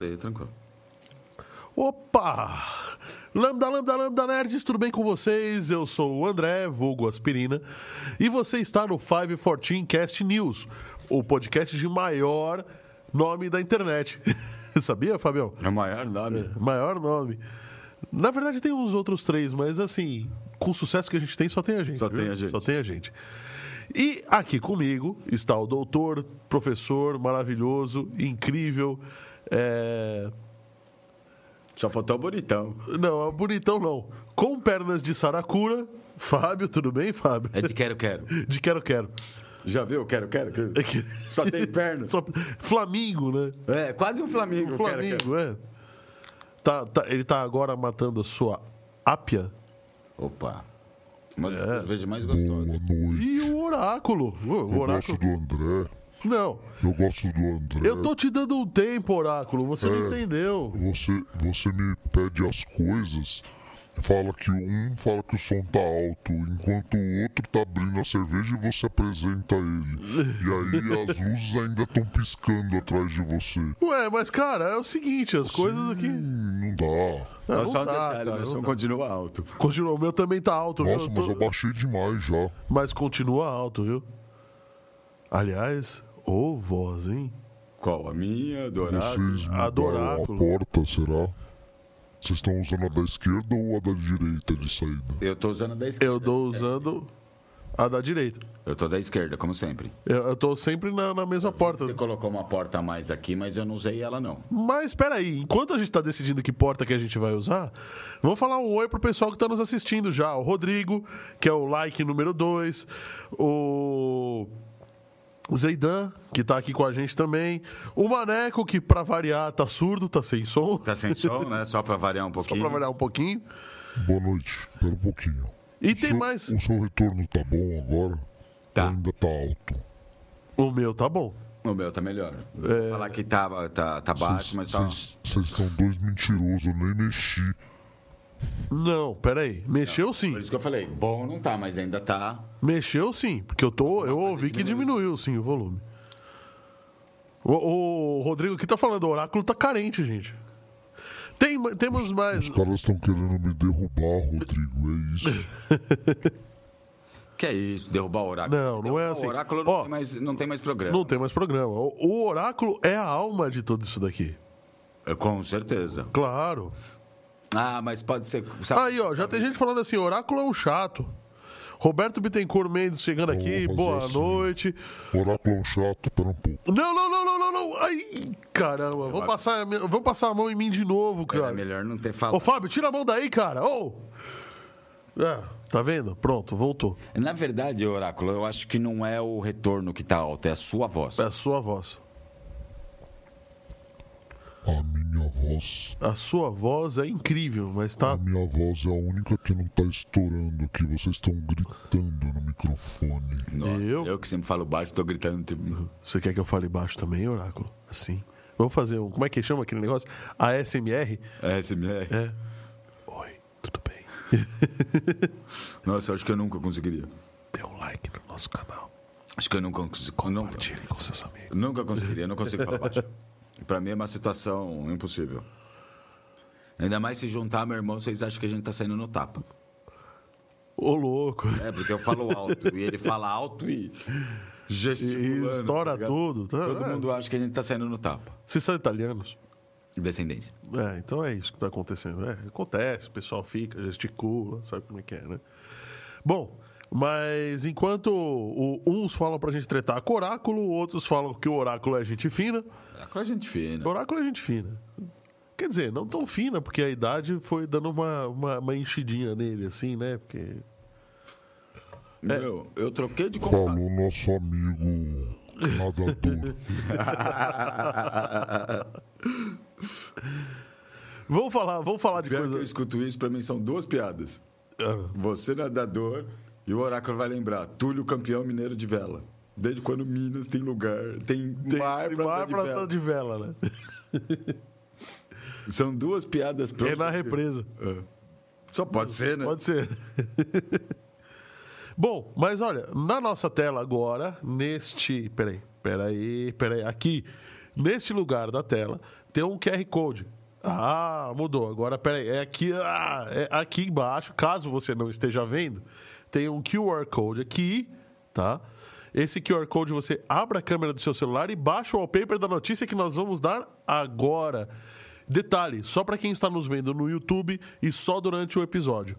Aí, tranquilo. Opa! Lambda, lambda, lambda, nerds, tudo bem com vocês? Eu sou o André, vulgo Aspirina, e você está no 514 Cast News, o podcast de maior nome da internet. Sabia, Fabião? É o maior nome. Maior nome. Na verdade, tem uns outros três, mas assim, com o sucesso que a gente tem, só tem a gente. Só viu? tem a gente. Só tem a gente. E aqui comigo está o doutor, professor maravilhoso, incrível. É... Só faltou o bonitão. Não, é bonitão não. Com pernas de saracura. Fábio, tudo bem, Fábio? É de quero, quero. De quero, quero. Já viu? Quero, quero. quero. É que- Só tem perna. Só... Flamingo, né? É, quase um Flamengo. O quero, Flamengo, é. Tá, tá- ele tá agora matando a sua ápia quero. Opa. Uma É. das cervejas mais gostosas. Boa noite. e o oráculo. O Eu gosto oráculo. do André. Não, Eu gosto do André. eu tô te dando um tempo, oráculo. Você não É. entendeu. Você, você me pede as coisas. Fala que um fala que o som tá alto, enquanto o outro tá abrindo a cerveja e você apresenta ele. E aí as luzes ainda estão piscando atrás de você. Ué, mas cara, é o seguinte, as coisas aqui. Hum, não dá. Não, só um detalhe, cara, meu não som continua alto. Continua, o meu também tá alto, viu? Nossa, Eu mas tô- eu baixei demais já. mas continua alto, viu? Aliás, ô voz, hein? Qual? A minha, do oráculo? Vocês a a porta, será? Vocês estão usando a da esquerda ou a da direita de saída? Eu tô usando a da esquerda. Eu tô usando a da direita. Eu tô da esquerda, como sempre. Eu, eu tô sempre na, na mesma porta. Você colocou uma porta a mais aqui, mas eu não usei ela, não. Mas espera aí, enquanto a gente tá decidindo que porta que a gente vai usar, vamos falar um oi pro pessoal que tá nos assistindo já. O Rodrigo, que é o like número 2, o Zeidan, que tá aqui com a gente também, o Maneco, que pra variar tá surdo, tá sem som, Tá sem som, né? Só pra variar um só pouquinho. pra variar um pouquinho. Boa noite. Espera um pouquinho. E O tem seu- mais. O seu retorno tá bom agora? Tá. Ainda tá alto? O meu tá bom. O meu tá melhor. É. Falar que tá, tá, tá baixo, mas tá... Vocês são dois mentirosos, eu nem mexi. Não, pera aí. Mexeu sim. Por isso que eu falei, bom não tá, mas ainda tá... Mexeu sim, porque eu tô, eu ouvi que diminuiu sim o volume. O, o Rodrigo aqui tá falando, o oráculo tá carente, gente. Tem, temos mais. Os caras estão querendo me derrubar, Rodrigo, é isso. Que é isso, derrubar o oráculo. Não, não é assim. O oráculo não, Ó, tem mais, não tem mais programa. Não tem mais programa. O, o oráculo é a alma de tudo isso daqui. É, Com certeza. Claro. Ah, mas pode ser... sabe- Aí, ó, já tem gente falando assim: oráculo é um chato. Roberto Bittencourt Mendes chegando aqui, Vamos boa assim. noite. Oráculo é um chato, pera um pouco. Não, não, não, não, não, não. Ai, caramba, vamos passar, a minha- passar a mão em mim de novo, É cara. melhor não ter Ô, falado. Fábio, tira a mão daí, cara. Ô! É, tá vendo? Pronto, voltou. Na verdade, oráculo, eu acho que não é o retorno que tá alto, é a sua voz. É a sua voz. A minha voz. A sua voz é incrível, mas tá. A minha voz é a única que não tá estourando aqui. Vocês estão gritando no microfone. Nossa, Eu? eu que sempre falo baixo, tô gritando. Tipo... Você quer que eu fale baixo também, Oráculo? Assim. Vamos fazer um. Como é que chama aquele negócio? ASMR? É, SMR. É. Oi, tudo bem? Nossa, eu acho que eu nunca conseguiria. Dê um like no nosso canal. Acho que eu nunca consigo. Nunca, Compartilhe com seus amigos. nunca conseguiria, não consigo falar baixo. Pra mim é uma situação impossível. Ainda mais se juntar meu irmão, vocês acham que a gente tá saindo no tapa. Ô, louco. É, porque eu falo alto e ele fala alto e gesticulando. E estoura tá tudo, tá? Todo É. mundo acha que a gente tá saindo no tapa. Vocês são italianos? Descendência. É, então é isso que está acontecendo. É, acontece, o pessoal fica, gesticula, sabe como é que é, né? Bom, mas enquanto o- uns falam pra gente tretar com o oráculo, outros falam que o oráculo é gente fina, Com a gente fina. o oráculo é gente fina. Quer dizer, não tão fina, porque a idade foi dando uma, uma, uma enchidinha nele, assim, né? Porque. Meu, eu troquei de contato. Falou nosso amigo nadador. Vamos falar, vamos falar de Pior que eu coisa. escuto isso, pra mim são duas piadas. Ah, Você nadador e o oráculo vai lembrar. Túlio campeão mineiro de vela. Desde quando Minas tem lugar, tem, Tem mar pra mar andar de de vela, né? São duas piadas É prontas. na represa. É. Só pode ser, né? Pode ser. Bom, mas olha, na nossa tela agora, neste. Peraí, peraí, peraí. Aqui, neste lugar da tela, tem um QR Code. Ah, mudou. Agora, peraí. É aqui, ah, é aqui embaixo, caso você não esteja vendo, tem um QR Code aqui, tá? Esse QR Code você abre a câmera do seu celular e baixa o wallpaper da notícia que nós vamos dar agora. Detalhe, só para quem está nos vendo no YouTube e só durante o episódio.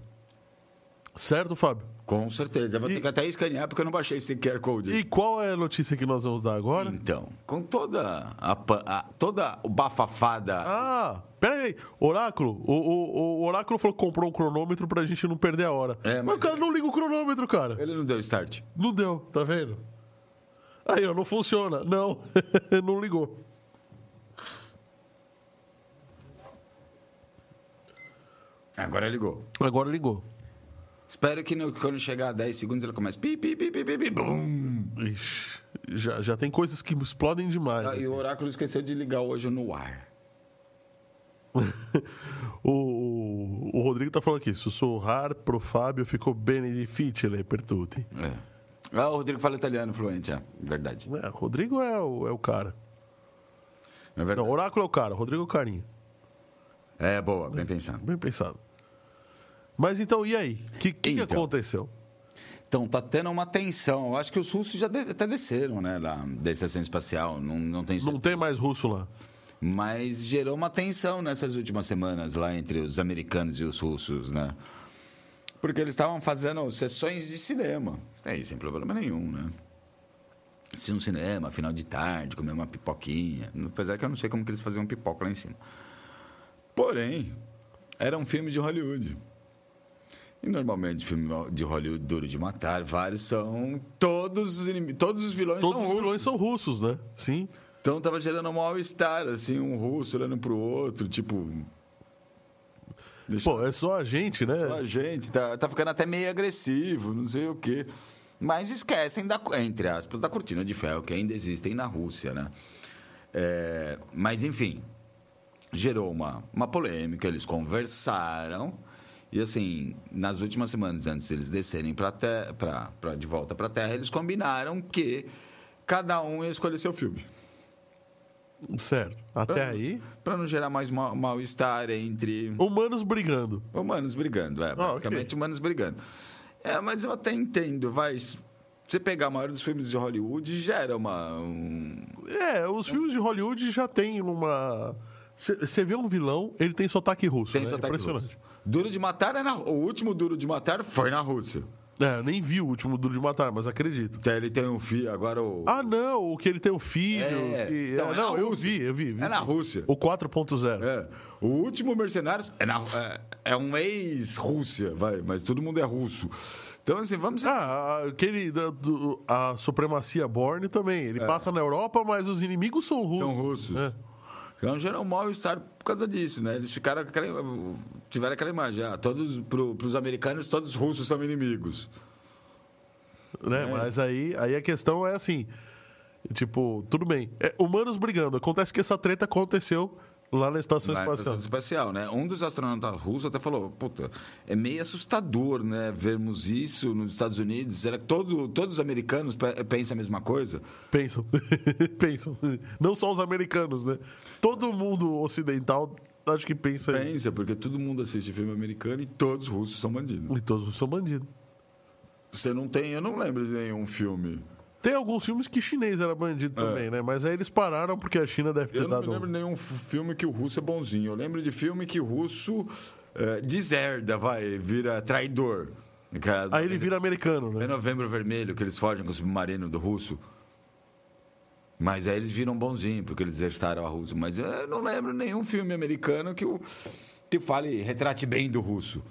Certo, Fábio? Com certeza. Eu vou ter que até escanear porque eu não baixei esse QR Code. E qual é a notícia que nós vamos dar agora? Então, com toda a, a- toda o bafafada. Ah, pera aí. Oráculo, o, o- o Oráculo falou que comprou um cronômetro pra gente não perder a hora. É, mas... mas- o cara não liga o cronômetro, cara. Ele não deu start. Não deu, tá vendo? Aí, ó, não funciona. Não, não ligou. Agora ligou. Agora ligou. Espero que no- quando chegar a 10 segundos ele comece. Pi, pi, pi, pi, pi, pi, bum. Ixi, já, já tem coisas que explodem demais. Ah, e o Oráculo esqueceu de ligar hoje no ar. O, o, o Rodrigo tá falando aqui. Sussurrar pro Fábio ficou bem difficile per tutti. É. Ah, o Rodrigo fala italiano fluente, é. Verdade. É, o Rodrigo é o, é o cara. É. Não, Oráculo é o cara. Rodrigo é o carinha. É, boa, bem pensado. Bem pensado. Mas então, e aí? O que, que, que Então. aconteceu? Então, tá tendo uma tensão. Eu acho que os russos já de- até desceram, né, lá da estação espacial. Não, não tem Não tem mais russo lá. Mas gerou uma tensão nessas últimas semanas lá entre os americanos e os russos, né? Porque eles estavam fazendo sessões de cinema. Aí, sem problema nenhum, né? Se um cinema, final de tarde, comer uma pipoquinha. Apesar que eu não sei como que eles faziam pipoca lá em cima. Porém, era um filme de Hollywood. E normalmente filme de Hollywood duro de matar, vários são todos os inimi- todos os vilões Todos são os russos. vilões são russos, né? Sim. Então tava gerando um mal-estar, assim, um russo olhando pro outro, tipo. Deixa Pô, é só a gente, né? a gente, tá, tá ficando até meio agressivo, não sei o quê. Mas esquecem, da, entre aspas, da cortina de ferro, que ainda existem na Rússia, né? É, mas, enfim, gerou uma, uma polêmica, eles conversaram. E, assim, nas últimas semanas, antes de eles descerem pra te, pra, pra, de volta para a Terra, eles combinaram que cada um ia escolher seu filme. Certo. Até aí, Para não gerar mais mal- mal-estar entre humanos brigando. humanos brigando. É, basicamente ok. humanos brigando. É, mas eu até entendo, vai. Você pegar a maioria dos filmes de Hollywood gera uma. um- É, os filmes de Hollywood já tem uma. Você vê um vilão, ele tem sotaque russo. Tem né? sotaque Impressionante. russo. Duro de Matar é na. O último Duro de Matar foi na Rússia. É, eu nem vi o último Duro de Matar, mas acredito. Até ele tem um filho, agora o. Ah, não, o que ele tem o filho. É, que- então, é, é não, eu vi, eu vi. vi É na. Rússia. O 4.0. É. O último Mercenários é, na, é, é um ex-Rússia, vai, mas todo mundo é russo. Então, assim, vamos. Ah, aquele da, do- a supremacia Borne também. Ele passa na Europa, mas os inimigos são russos. É. São russos. É. Então gerou um mal-estar por causa disso, né? Eles ficaram aquela, tiveram aquela imagem, ah, todos, pro, pros americanos, todos os russos são inimigos. né? Mas aí, aí a questão é assim: tipo, tudo bem. É, humanos brigando. Acontece que essa treta aconteceu lá na estação Na espacial. estação espacial, né? Um dos astronautas russos até falou, puta, é meio assustador, né? Vermos isso nos Estados Unidos. Será que todo, todos os americanos pe- pensam a mesma coisa? Pensam. Pensam. Não só os americanos, né? Todo mundo ocidental acho que pensa aí. Pensa, porque todo mundo assiste filme americano e todos os russos são bandidos. E todos são bandidos. Você não tem, eu não lembro de nenhum filme. Tem alguns filmes que chinês era bandido também, né? Mas aí eles pararam porque a China deve ter É. Eu não dado. me lembro de nenhum filme que o russo é bonzinho. Eu lembro de filme que o russo eh, deserda, vai, vira traidor. Cara, Aí ele vira americano, É né? Novembro Vermelho, que eles fogem com o submarino do russo. Mas aí eles viram bonzinho, porque eles exercitaram a Rússia. Mas eu não lembro nenhum filme americano que, o, que fale, retrate bem do russo.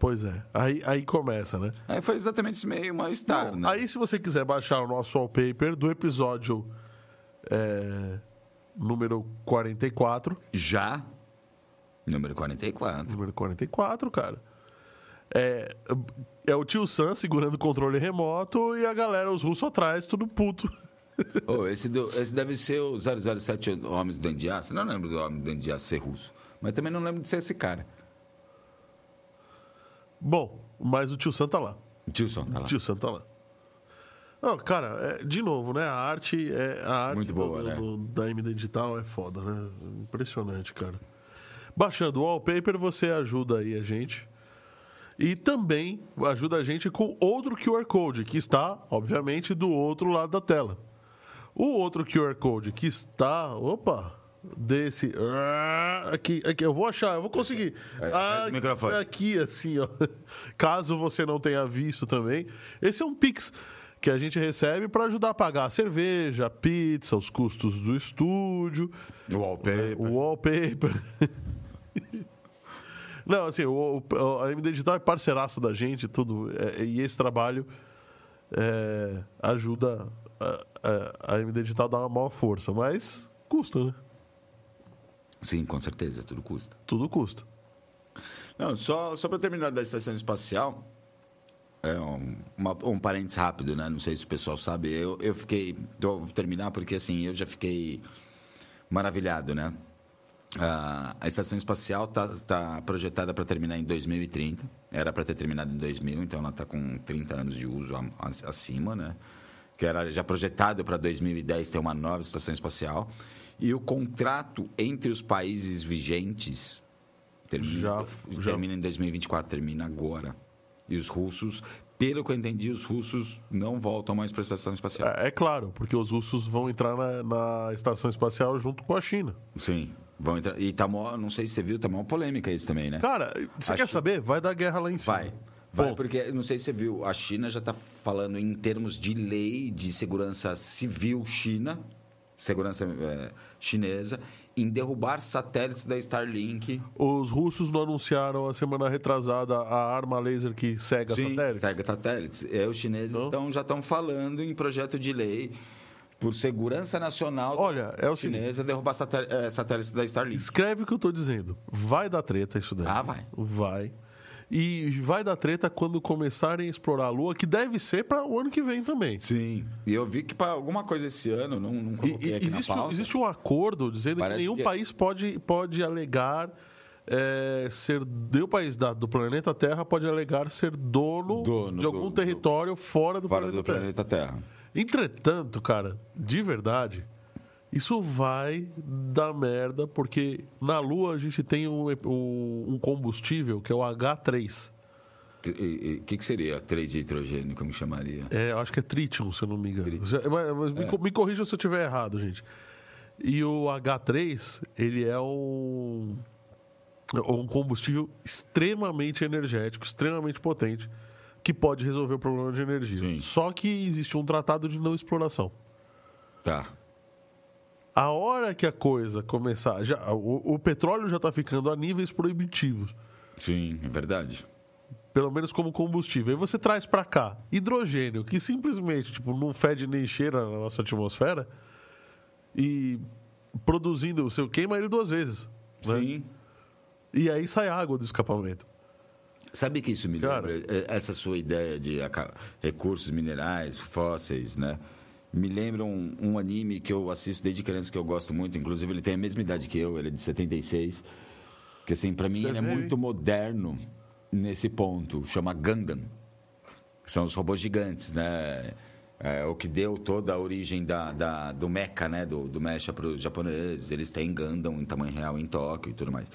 Pois é. Aí, aí começa, né? Aí foi exatamente esse meio mal-estar, né? Aí, se você quiser baixar o nosso wallpaper do episódio é, número 44, Já, número 44. número 44, cara, é, é o tio Sam segurando o controle remoto e a galera, os russos atrás, tudo puto. Oh, esse, do- esse deve ser o 007 Homens do Andiaço. Não lembro do Homem do Andiaço ser russo. Mas também não lembro de ser esse cara. Bom, mas o tio Sam tá lá. Tio Sam tá lá. Tio Sam tá lá. Não, cara, é, de novo, né? A arte é a arte Muito boa, do- né? do- da MD Digital é foda, né? Impressionante, cara. Baixando o wallpaper, você ajuda aí a gente. E também ajuda a gente com outro QR Code, que está, obviamente, do outro lado da tela. O outro QR Code que está. Opa! Desse. ah, Aqui, aqui, eu vou achar, eu vou conseguir. É, é, Ah, microfone. Aqui, assim, ó. Caso você não tenha visto também. Esse é um Pix que a gente recebe para ajudar a pagar a cerveja, a pizza, os custos do estúdio, O wallpaper. o wallpaper. Não, assim, o, o- a MD Digital é parceiraça da gente tudo. é, e esse trabalho é, ajuda a, a, a MD Digital a dar uma maior força. Mas custa, né? Sim, com certeza, tudo custa. Tudo custa. Não, só, só para terminar da estação espacial, é um, uma- um parênteses rápido, né? Não sei se o pessoal sabe. Eu, eu fiquei. Vou terminar porque assim, eu já fiquei maravilhado, né? Ah, a estação espacial está tá projetada para terminar em 2030. Era para ter terminado em 2000, então ela está com 30 anos de uso acima, né? Que era já projetado para 2010 ter uma nova estação espacial. E o contrato entre os países vigentes termina, Já- já- termina em 2024, termina agora. E os russos, pelo que eu entendi, os russos não voltam mais para a estação espacial. É, é claro, porque os russos vão entrar na, na estação espacial junto com a China. Sim. Vão entrar. E tá mó, não sei se você viu, tá mó polêmica isso também, né? Cara, você Acho- quer saber? Vai dar guerra lá em cima. Vai. Vai, porque não sei se você viu, a China já está falando em termos de lei de segurança civil China, segurança eh, chinesa, em derrubar satélites da Starlink. Os russos não anunciaram a semana retrasada a arma laser que cega Sim, satélites? Cega satélites. É, os chineses Não? estão, já estão falando em projeto de lei por segurança nacional Olha, é o chinesa derrubar saté- eh, satélites da Starlink. Escreve o que eu tô dizendo. Vai dar treta isso daí. Ah, vai. Vai. E vai dar treta quando começarem a explorar a Lua, que deve ser para o ano que vem também. Sim. E eu vi que para alguma coisa esse ano, não, não coloquei e aqui existe, na pauta. existe um acordo dizendo que Parece nenhum que- país pode, pode alegar é, ser. Nenhum país da- do planeta Terra pode alegar ser dono, Dono de algum do- território fora do fora planeta do Terra. planeta Terra. Entretanto, cara, de verdade, isso vai dar merda, porque na Lua a gente tem um, um- um combustível que é o H3. O que, que seria 3 de hidrogênio, como chamaria? É, eu acho que é tritium, se eu não me engano. Mas, mas me, co- me corrijam se eu estiver errado, gente. E o H3, ele é um, um combustível extremamente energético, extremamente potente, que pode resolver o problema de energia. Sim. Só que existe um tratado de não exploração. Tá. A hora que a coisa começar. Já, o, o petróleo já está ficando a níveis proibitivos, Sim, é verdade. pelo menos como combustível. Aí você traz para cá hidrogênio, que simplesmente tipo, não fede nem cheira na nossa atmosfera, e produzindo, você queima ele duas vezes. né? Sim. E aí sai água do escapamento. Sabe que isso me Cara. lembra? Eh, Essa sua ideia de recursos minerais, fósseis, né? Me lembra um, um anime que eu assisto desde criança que eu gosto muito. Inclusive, ele tem a mesma idade que eu, ele é de 76. Que, assim, pra mim, Você ele é vê, muito moderno nesse ponto. Chama Gundam. São os robôs gigantes, né? É, o que deu toda a origem da, da- do mecha, né? Do, do mecha para os japoneses. Eles têm Gundam em tamanho real em Tóquio e tudo mais.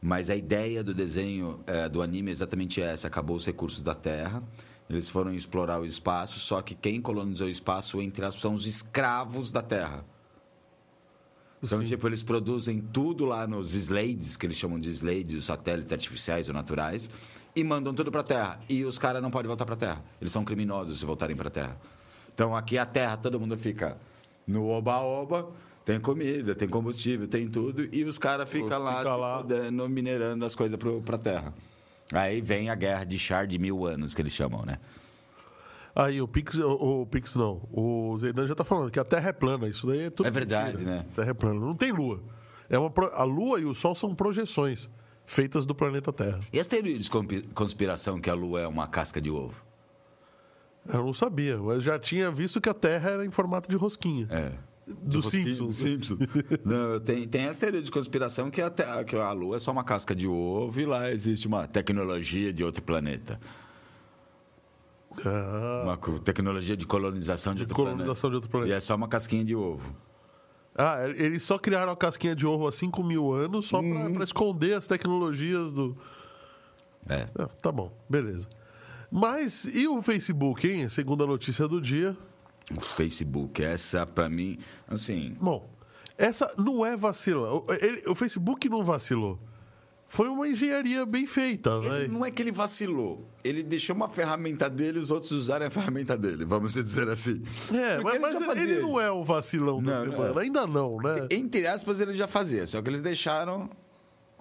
Mas a ideia do desenho, é, do anime é exatamente essa. Acabou os recursos da Terra. Eles foram explorar o espaço, só que quem colonizou o espaço, entre aspas, são os escravos da Terra. Então, Sim. tipo, eles produzem tudo lá nos slades, que eles chamam de slades, os satélites artificiais ou naturais, e mandam tudo pra Terra. E os caras não podem voltar pra Terra. Eles são criminosos se voltarem pra Terra. Então, aqui a Terra, todo mundo fica no oba-oba, tem comida, tem combustível, tem tudo, e os caras ficam lá, Fica lá. fodendo, minerando as coisas pro- pra Terra. Aí vem a guerra de char de mil anos, que eles chamam, né? Aí o Pix, o, o Pix não, o Zeidan já tá falando que a Terra é plana, isso daí é tudo É verdade, mentira. né? Terra é plana, não tem lua. É uma a lua e o sol são projeções feitas do planeta Terra. E as teorias de conspi- conspiração que a Lua é uma casca de ovo? Eu não sabia, mas já tinha visto que a Terra era em formato de rosquinha. É. Do Simpsons. Simpsons. Não, tem, tem essa teoria de conspiração que a, Terra- que a Lua é só uma casca de ovo e lá existe uma tecnologia de outro planeta. Ah, Uma tecnologia de colonização de, de outro colonização de outro planeta. E planeta. é só uma casquinha de ovo. Ah, eles só criaram a casquinha de ovo há 5 mil anos só pra, pra esconder as tecnologias do. É. Ah, tá bom, beleza. Mas e o Facebook, hein? Segunda notícia do dia. O Facebook, essa pra mim, assim. Bom, essa não é vacila. O, ele- o Facebook não vacilou. Foi uma engenharia bem feita, né? não é que ele vacilou. Ele deixou uma ferramenta dele e os outros usaram a ferramenta dele, vamos dizer assim. É, Porque mas, ele mas ele, não é o vacilão Não, não semana. é. Ainda não, né? Entre aspas, ele já fazia, só que eles deixaram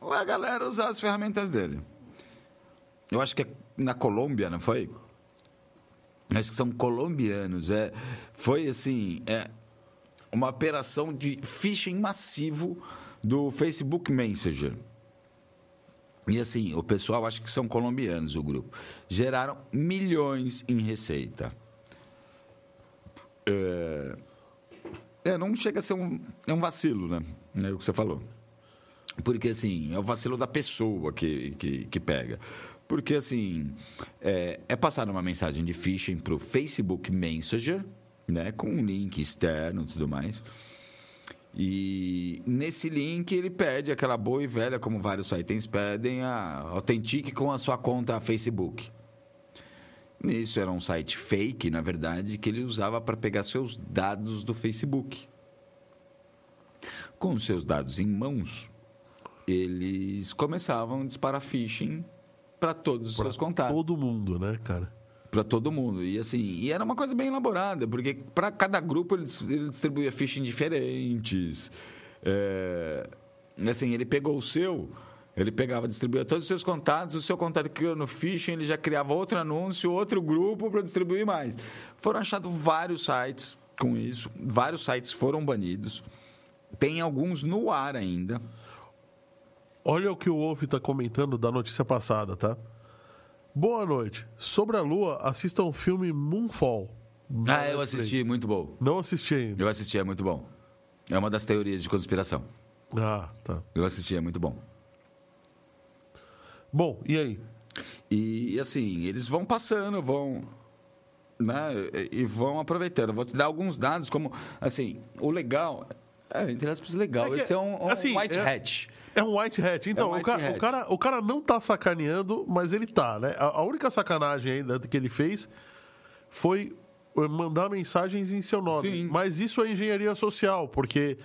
a galera usar as ferramentas dele. Eu acho que é na Colômbia, não foi? Acho que são colombianos. É, foi assim, é uma operação de phishing massivo do Facebook Messenger. E assim, o pessoal acha que são colombianos o grupo. Geraram milhões em receita. É, é, não chega a ser um, é um vacilo, né? É o que você falou. Porque, assim, é o vacilo da pessoa que, que, que pega. Porque, assim, é, é passar uma mensagem de phishing para o Facebook Messenger, né? Com um link externo e tudo mais. E nesse link ele pede aquela boa e velha, como vários sites pedem, a autentique com a sua conta Facebook. Isso era um site fake, na verdade, que ele usava para pegar seus dados do Facebook. Com seus dados em mãos, eles começavam a disparar phishing para todos os seus contatos Todo mundo, né, cara? para todo mundo. E assim, e era uma coisa bem elaborada, porque para cada grupo ele, ele distribuía phishing diferentes. É, assim, ele pegou o seu, ele pegava, distribuía todos os seus contatos, o seu contato criou no phishing, ele já criava outro anúncio, outro grupo para distribuir mais. Foram achados vários sites com isso, vários sites foram banidos. Tem alguns no ar ainda. Olha o que o Wolf tá comentando da notícia passada, tá? Boa noite. Sobre a Lua, assista o filme Moonfall. Ah, eu assisti, muito bom. Não assisti ainda. Eu assisti, é muito bom. É uma das teorias de conspiração. Ah, tá. Eu assisti, é muito bom. Bom, e aí? E assim, eles vão passando, vão. Né, e vão aproveitando. Vou te dar alguns dados, como. Assim, o legal. É, entre aspas, legal. É que, Esse é um, um assim, white é- hat. É um white hat. Então, É um o, white ca- hat. o cara, o cara não tá sacaneando, mas ele tá, né? A, a única sacanagem ainda que ele fez foi eh, mandar mensagens em seu nome. Sim. Mas isso é engenharia social, porque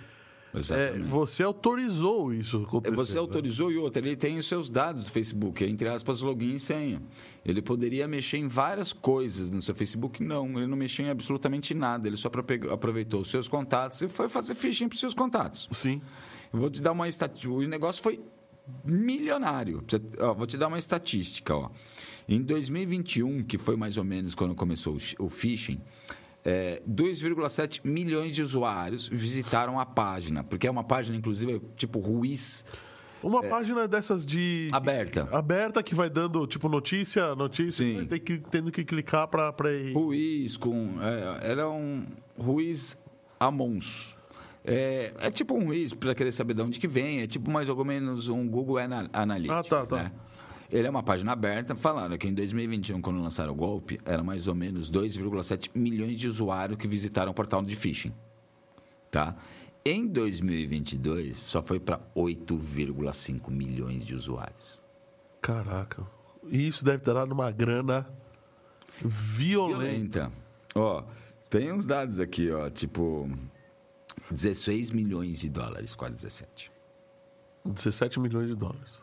é, você autorizou isso acontecer. Você né? autorizou e outra, ele tem os seus dados do Facebook, entre aspas, login e senha. Ele poderia mexer em várias coisas no seu Facebook. Não, ele não mexeu em absolutamente nada. Ele só aproveitou os seus contatos e foi fazer phishing para os seus contatos. Sim. Eu vou te dar uma estatística. O negócio foi milionário. Ó, vou te dar uma estatística. Ó. Em 2021, que foi mais ou menos quando começou o, phishing, é, 2,7 milhões de usuários visitaram a página, porque é uma página, inclusive, tipo Ruiz, Uma página dessas de. aberta. Aberta que vai dando, tipo, notícia, notícia. Sim. vai ter que, tendo que clicar pra ir. Ruiz com. É, ela é um Ruiz Amons. É, é tipo um Ruiz, para querer saber de onde que vem, é tipo mais ou menos um Google Ana- Analytics. Ah, tá, tá. né? Ele é uma página aberta falando que em 2021, quando lançaram o golpe, era mais ou menos 2,7 milhões de usuários que visitaram o portal de phishing. Tá? Em 2022, só foi para 8,5 milhões de usuários. Caraca. E isso deve ter dado uma grana violenta. Violenta. Ó, tem uns dados aqui, ó, tipo 16 milhões de dólares, quase 17. 17 milhões de dólares.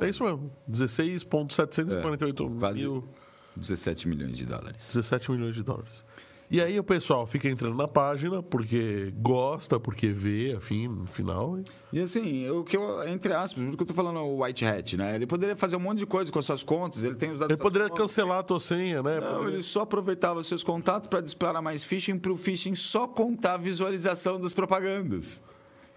É isso mesmo. 16,748 É, mil. 17 milhões de dólares. 17 milhões de dólares. E aí o pessoal fica entrando na página porque gosta, porque vê, afim, no final. E assim, o que eu, entre aspas, por que eu tô falando o White Hat, né? Ele poderia fazer um monte de coisa com as suas contas, ele tem os dados Ele poderia contas. cancelar a tua senha, né? Não, Poderia- ele só aproveitava os seus contatos para disparar mais phishing para o phishing só contar a visualização das propagandas.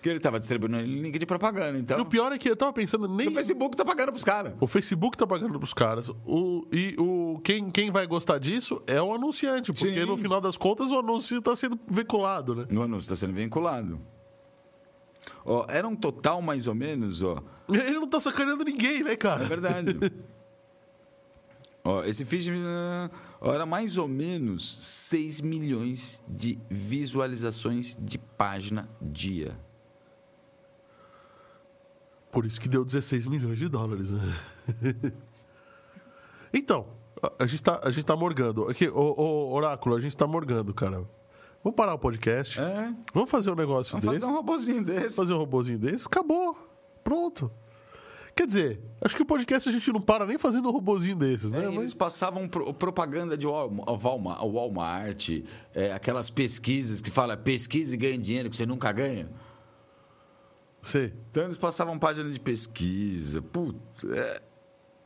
Que ele estava distribuindo link de propaganda, então. E o pior é que eu tava pensando, nem. O Facebook tá pagando pros caras. O Facebook tá pagando pros caras. O, e o, quem, quem vai gostar disso é o anunciante, porque Sim. no final das contas o anúncio tá sendo vinculado, né? No anúncio está sendo vinculado. Ó, era um total mais ou menos, ó. Ele não tá sacaneando ninguém, né, É cara? verdade. ó, esse phishing era mais ou menos 6 milhões de visualizações de página dia. Por isso que deu 16 milhões de dólares. Né? então, a, gente tá, a gente tá morgando. Aqui, o, o Oráculo, a gente tá morgando, cara. Vamos parar o podcast. É. Vamos fazer um negócio Vamos desse. fazer um robozinho desse. Fazer um robozinho desse. Acabou. Pronto. Quer dizer, acho que o podcast a gente não para nem fazendo um robozinho desses, né? É, Mas- eles passavam pro- propaganda de Walma- Walmart, Walmart é, aquelas pesquisas que fala pesquisa e ganha dinheiro que você nunca ganha. Sei. Então eles passavam página de pesquisa. Putz, é,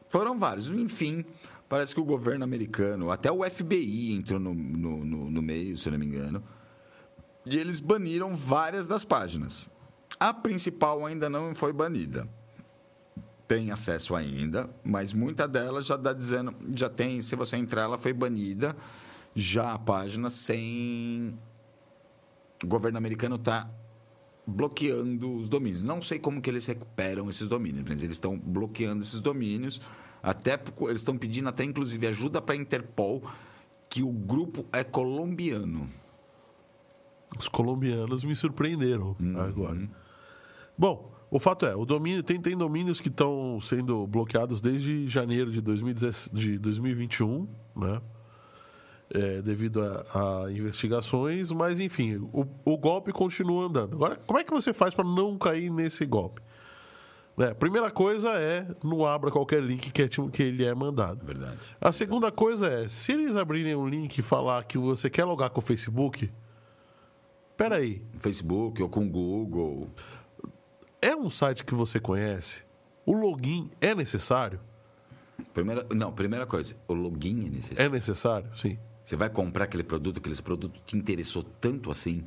foram vários. Enfim, parece que o governo americano, até o FBI entrou no, no, no- no meio, se eu não me engano. E eles baniram várias das páginas. A principal ainda não foi banida. Tem acesso ainda, mas muita delas já está dizendo, já tem, se você entrar, ela foi banida. Já a página sem. O governo americano está bloqueando os domínios. Não sei como que eles recuperam esses domínios, mas eles estão bloqueando esses domínios. Até eles estão pedindo até inclusive ajuda para a Interpol, que o grupo é colombiano. Os colombianos me surpreenderam Uhum. agora. Bom, o fato é, o domínio tem, tem domínios que estão sendo bloqueados desde janeiro de, 2010 de 2021, né? É, devido a, a investigações, mas enfim, o, o golpe continua andando. Agora, como é que você faz para não cair nesse golpe? Né, primeira coisa é não abra qualquer link que, é, que ele é mandado. Verdade. A segunda coisa é, se eles abrirem um link e falar que você quer logar com o Facebook, peraí, Facebook ou com Google. é um site que você conhece? O login é necessário? Primeira, não, primeira coisa, o login é necessário. É necessário? Sim. Você vai comprar aquele produto, aquele produto te interessou tanto assim.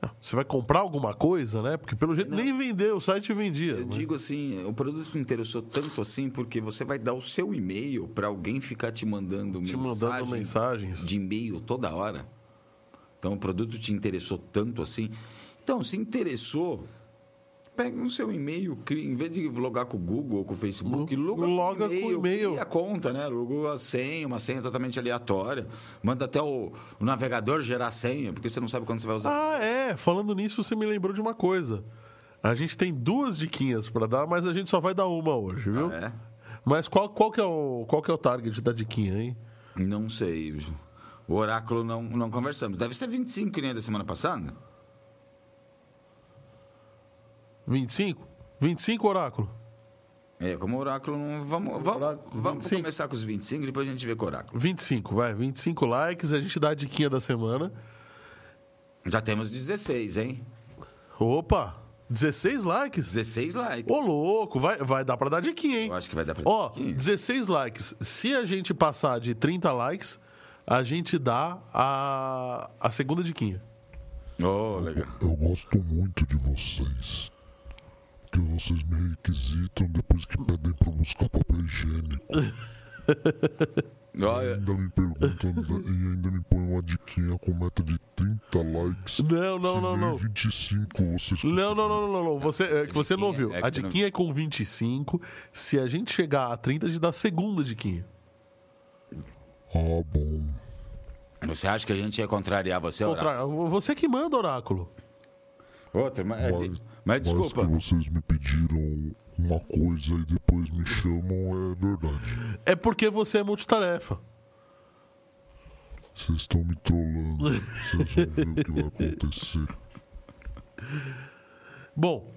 Não, Você vai comprar alguma coisa, né? Porque pelo jeito Não. nem vendeu, o site vendia. Eu mas- digo assim, o produto te interessou tanto assim porque você vai dar o seu e-mail para alguém ficar te mandando Te mensagem mandando mensagens. de e-mail toda hora. Então o produto te interessou tanto assim. Então, se interessou, pega no seu e-mail, cria, em vez de logar com o Google ou com o Facebook, Lo- loga, loga com o e-mail. cria a conta, né? Loga a senha, uma senha totalmente aleatória. Manda até o, o navegador gerar a senha, porque você não sabe quando você vai usar. Ah, é. Falando nisso, você me lembrou de uma coisa. A gente tem duas diquinhas pra dar, mas a gente só vai dar uma hoje, viu? É? Mas qual, qual, que é o, qual que é o target da diquinha, hein? Não sei. O oráculo não, não conversamos. Deve ser 25, que nem a da semana passada. 25? 25, oráculo? É, como oráculo não. Vamos, vamos, Oráculo, vamos 25. começar com os 25, depois a gente vê com o oráculo. 25, vai. 25 likes, a gente dá a diquinha da semana. Já temos 16, hein? Opa! 16 likes? 16 likes. Ô, louco, vai, vai dar pra dar diquinha, hein? Eu acho que vai dar pra. Ó, Ih, 16 likes. Se a gente passar de 30 likes, a gente dá a, a segunda diquinha. Oh, legal. Eu gosto muito de vocês. Porque vocês me requisitam depois que pedem pra buscar papel higiênico. E Olha, ainda me perguntam e ainda me põem uma diquinha com meta de 30 likes. Não, não, Se não, não. 25 vocês Não, não, não, não, não. Você, é que você não ouviu. é que A diquinha é com 25. Se a gente chegar a 30, a gente dá a segunda diquinha. Ah, bom. você acha que a gente ia contrariar você, oráculo? Você que manda, oráculo. Outra, mas, é, Mas, desculpa. Mas que vocês me pediram uma coisa e depois me chamam é verdade. É porque você é multitarefa. Vocês estão me trollando. Vocês vão ver o que vai acontecer. Bom,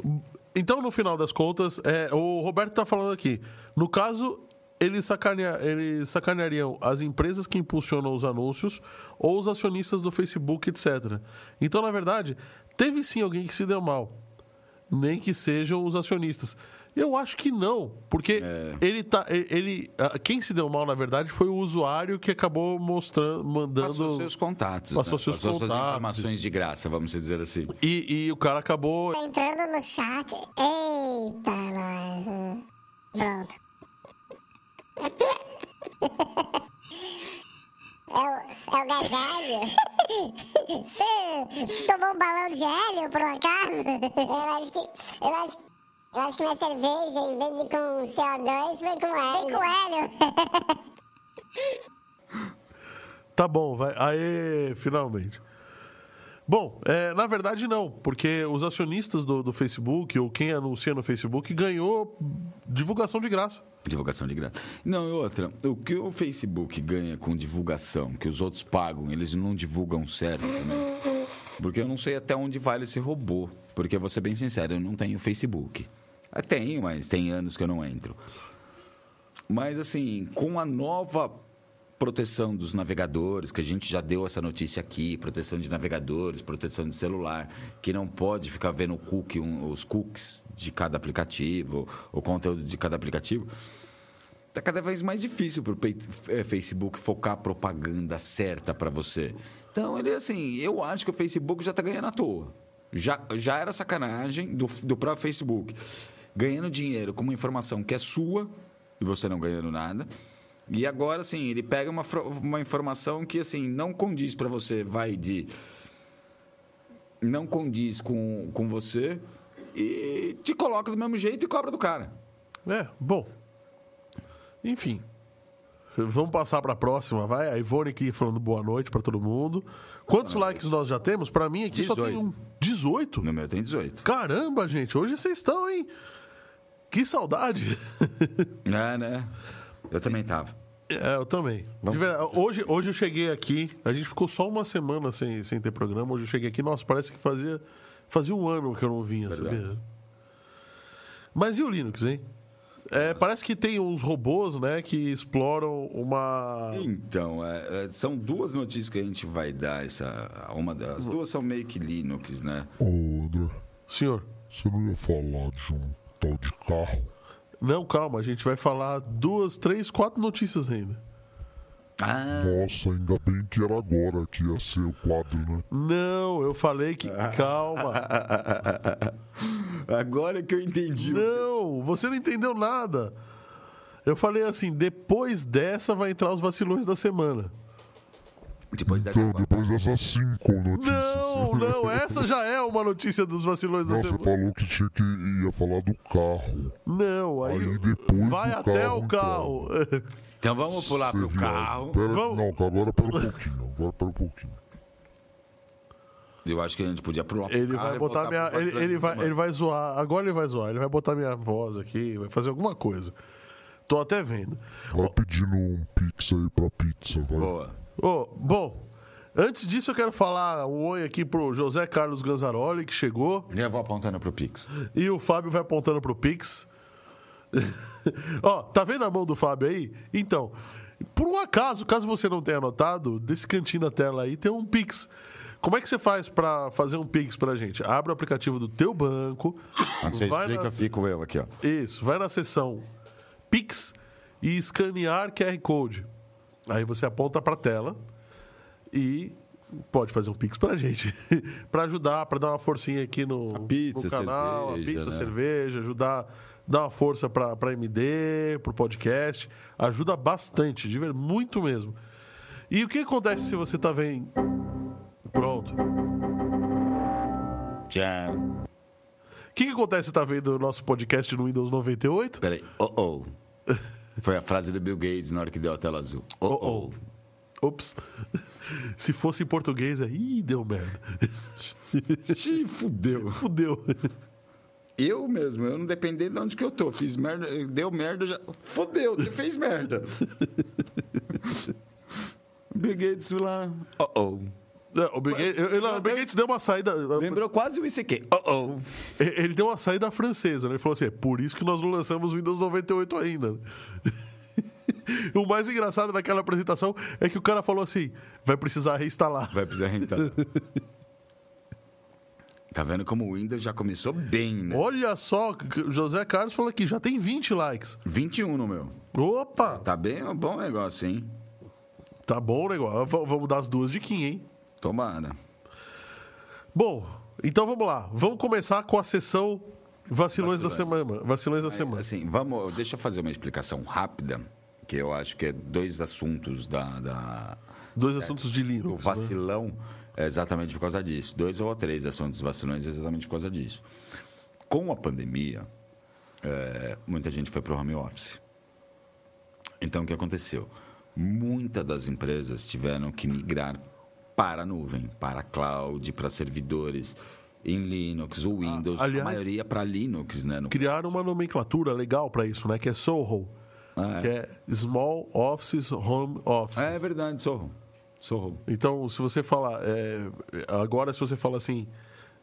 então no final das contas, é, o Roberto tá falando aqui. No caso, eles, sacanea, eles sacaneariam as empresas que impulsionam os anúncios ou os acionistas do Facebook, etc. Então, na verdade, teve sim alguém que se deu mal. Nem que sejam os acionistas. Eu acho que não, porque É. ele tá. ele- quem se deu mal, na verdade, foi o usuário que acabou mostrando, mandando. Passou seus contatos. Passou né? seus Passou suas contatos. informações de graça, vamos dizer assim. E, e o cara acabou Tá entrando no chat. Eita, nós. Pronto. É o, é o gás hélio? Você tomou um balão de hélio por um acaso? Eu acho que. Eu acho, eu acho que minha cerveja, em vez de com CO2, foi com hélio. Foi com hélio. tá bom, vai. Aê, finalmente. Bom, é, na verdade não, porque os acionistas do, do Facebook, ou quem anuncia no Facebook, ganhou divulgação de graça. Divulgação de graça. Não, e outra, o que o Facebook ganha com divulgação, que os outros pagam, eles não divulgam certo também. Porque eu não sei até onde vale esse robô. Porque, vou ser bem sincero, eu não tenho Facebook. Tenho, mas tem anos que eu não entro. Mas, assim, com a nova proteção dos navegadores, que a gente já deu essa notícia aqui, proteção de navegadores, proteção de celular, que não pode ficar vendo cookie, um, os cookies de cada aplicativo, o conteúdo de cada aplicativo. Está cada vez mais difícil para o Facebook focar propaganda certa para você. Então, ele assim, eu acho que o Facebook já está ganhando à toa. Já, já era sacanagem do, do próprio Facebook. Ganhando dinheiro com uma informação que é sua e você não ganhando nada. E agora, assim, ele pega uma, uma informação que, assim, não condiz para você, vai de... Não condiz com, com você e te coloca do mesmo jeito e cobra do cara. É, bom. Enfim. Vamos passar para a próxima, vai. A Ivone aqui falando boa noite para todo mundo. Quantos likes nós já temos? Para mim aqui 18. só tem um. 18? No meu tem 18. Caramba, gente. Hoje vocês estão, hein? Que saudade. É, né? Eu também tava. É, eu também. Verdade, hoje, hoje eu cheguei aqui, a gente ficou só uma semana sem, sem ter programa. Hoje eu cheguei aqui, nossa, parece que fazia, fazia um ano que eu não vinha, Verdade. sabia? Mas e o Linux, hein? É, parece que tem uns robôs, né, que exploram uma. Então, é, é, são duas notícias que a gente vai dar. Essa, uma das duas são meio que Linux, né? Ô, André. Senhor. Você não ia falar de um tal de carro? Não, calma, a gente vai falar duas, três, quatro notícias ainda. Ah. Nossa, ainda bem que era agora que ia ser o quadro, né? Não, eu falei que. Calma. agora que eu entendi. Não, você não entendeu nada. Eu falei assim: depois dessa vai entrar os vacilões da semana. Depois dessa, então, depois dessas cinco notícias. Não, não, essa já é uma notícia dos vacilões da semana. Você falou que tinha que ia falar do carro. Não, aí, aí depois vai até carro, o carro. Então, então vamos pular pro carro. Pera, vamos... Não, agora pera um pouquinho, agora pera um pouquinho. Eu acho que a gente podia pular pro ele carro vai botar minha, ele, ele vai, ele vai zoar. Agora ele vai zoar. Ele vai botar minha voz aqui, vai fazer alguma coisa. Tô até vendo. Vai pedindo um pix aí pra pizza, vai. Boa. Oh, bom, Antes disso, eu quero falar um oi aqui pro José Carlos Ganzaroli, que chegou. E eu vou apontando pro Pix. E o Fábio vai apontando pro Pix. Ó, tá vendo a mão do Fábio aí? Então, por um acaso, caso você não tenha notado, desse cantinho da tela aí tem um Pix. Como é que você faz para fazer um Pix pra gente? Abre o aplicativo do teu banco. Quando você explica, na... fico eu aqui, ó. Isso, vai na seção Pix e escanear QR Code. Aí você aponta pra tela e pode fazer um pix pra gente. para ajudar, para dar uma forcinha aqui no, a pizza, no canal, cerveja, a pizza, né? cerveja, ajudar, dar uma força pra, pra MD, pro podcast. Ajuda bastante, de ver muito mesmo. E o que acontece se você tá vendo. Pronto. Tchau. O que, que acontece se tá vendo o nosso podcast no Windows 98? Peraí. Oh, oh. Foi a frase do Bill Gates na hora que deu a tela azul. Oh, oh. oh. Ops. Se fosse em português, aí deu merda. Xiii, fudeu. Fudeu. Eu mesmo, eu não dependendo de onde que eu tô. Fiz merda, deu merda, já. Fudeu, você fez merda. Bill Gates lá. Oh, oh. Não, o Bill Gates, não, o Bill Gates deu uma saída. Lembrou quase o ICQ. Oh, oh. Ele deu uma saída francesa, né? Ele falou assim: é por isso que nós não lançamos o Windows 98 ainda. o mais engraçado naquela apresentação é que o cara falou assim: vai precisar reinstalar. Vai precisar reinstalar. Tá vendo como o Windows já começou bem, né? Olha só, José Carlos falou aqui, já tem 20 likes. 21 no meu. Opa! Tá bem, um bom negócio, hein? Tá bom o negócio. Vamos dar as duas de Kim, hein? Tomara. Bom, então vamos lá. Vamos começar com a sessão Vacilões, Vacilões. da Semana. Vacilões da Mas, Semana. Assim, vamos, deixa eu fazer uma explicação rápida, que eu acho que é dois assuntos da... da dois assuntos de Linux. O vacilão... Né? É exatamente por causa disso. Dois ou três assuntos vacilões exatamente por causa disso. Com a pandemia, é, muita gente foi para o home office. Então, o que aconteceu? muitas das empresas tiveram que migrar para a nuvem, para cloud, para servidores em Linux, o Windows, aliás- a maioria para Linux, né? No- Criaram uma nomenclatura legal para isso, né? Que é SOHO. Ah, Que é Small Offices Home Office. É verdade, Sorro. Sorro. Então, se você falar. é, agora, se você fala assim.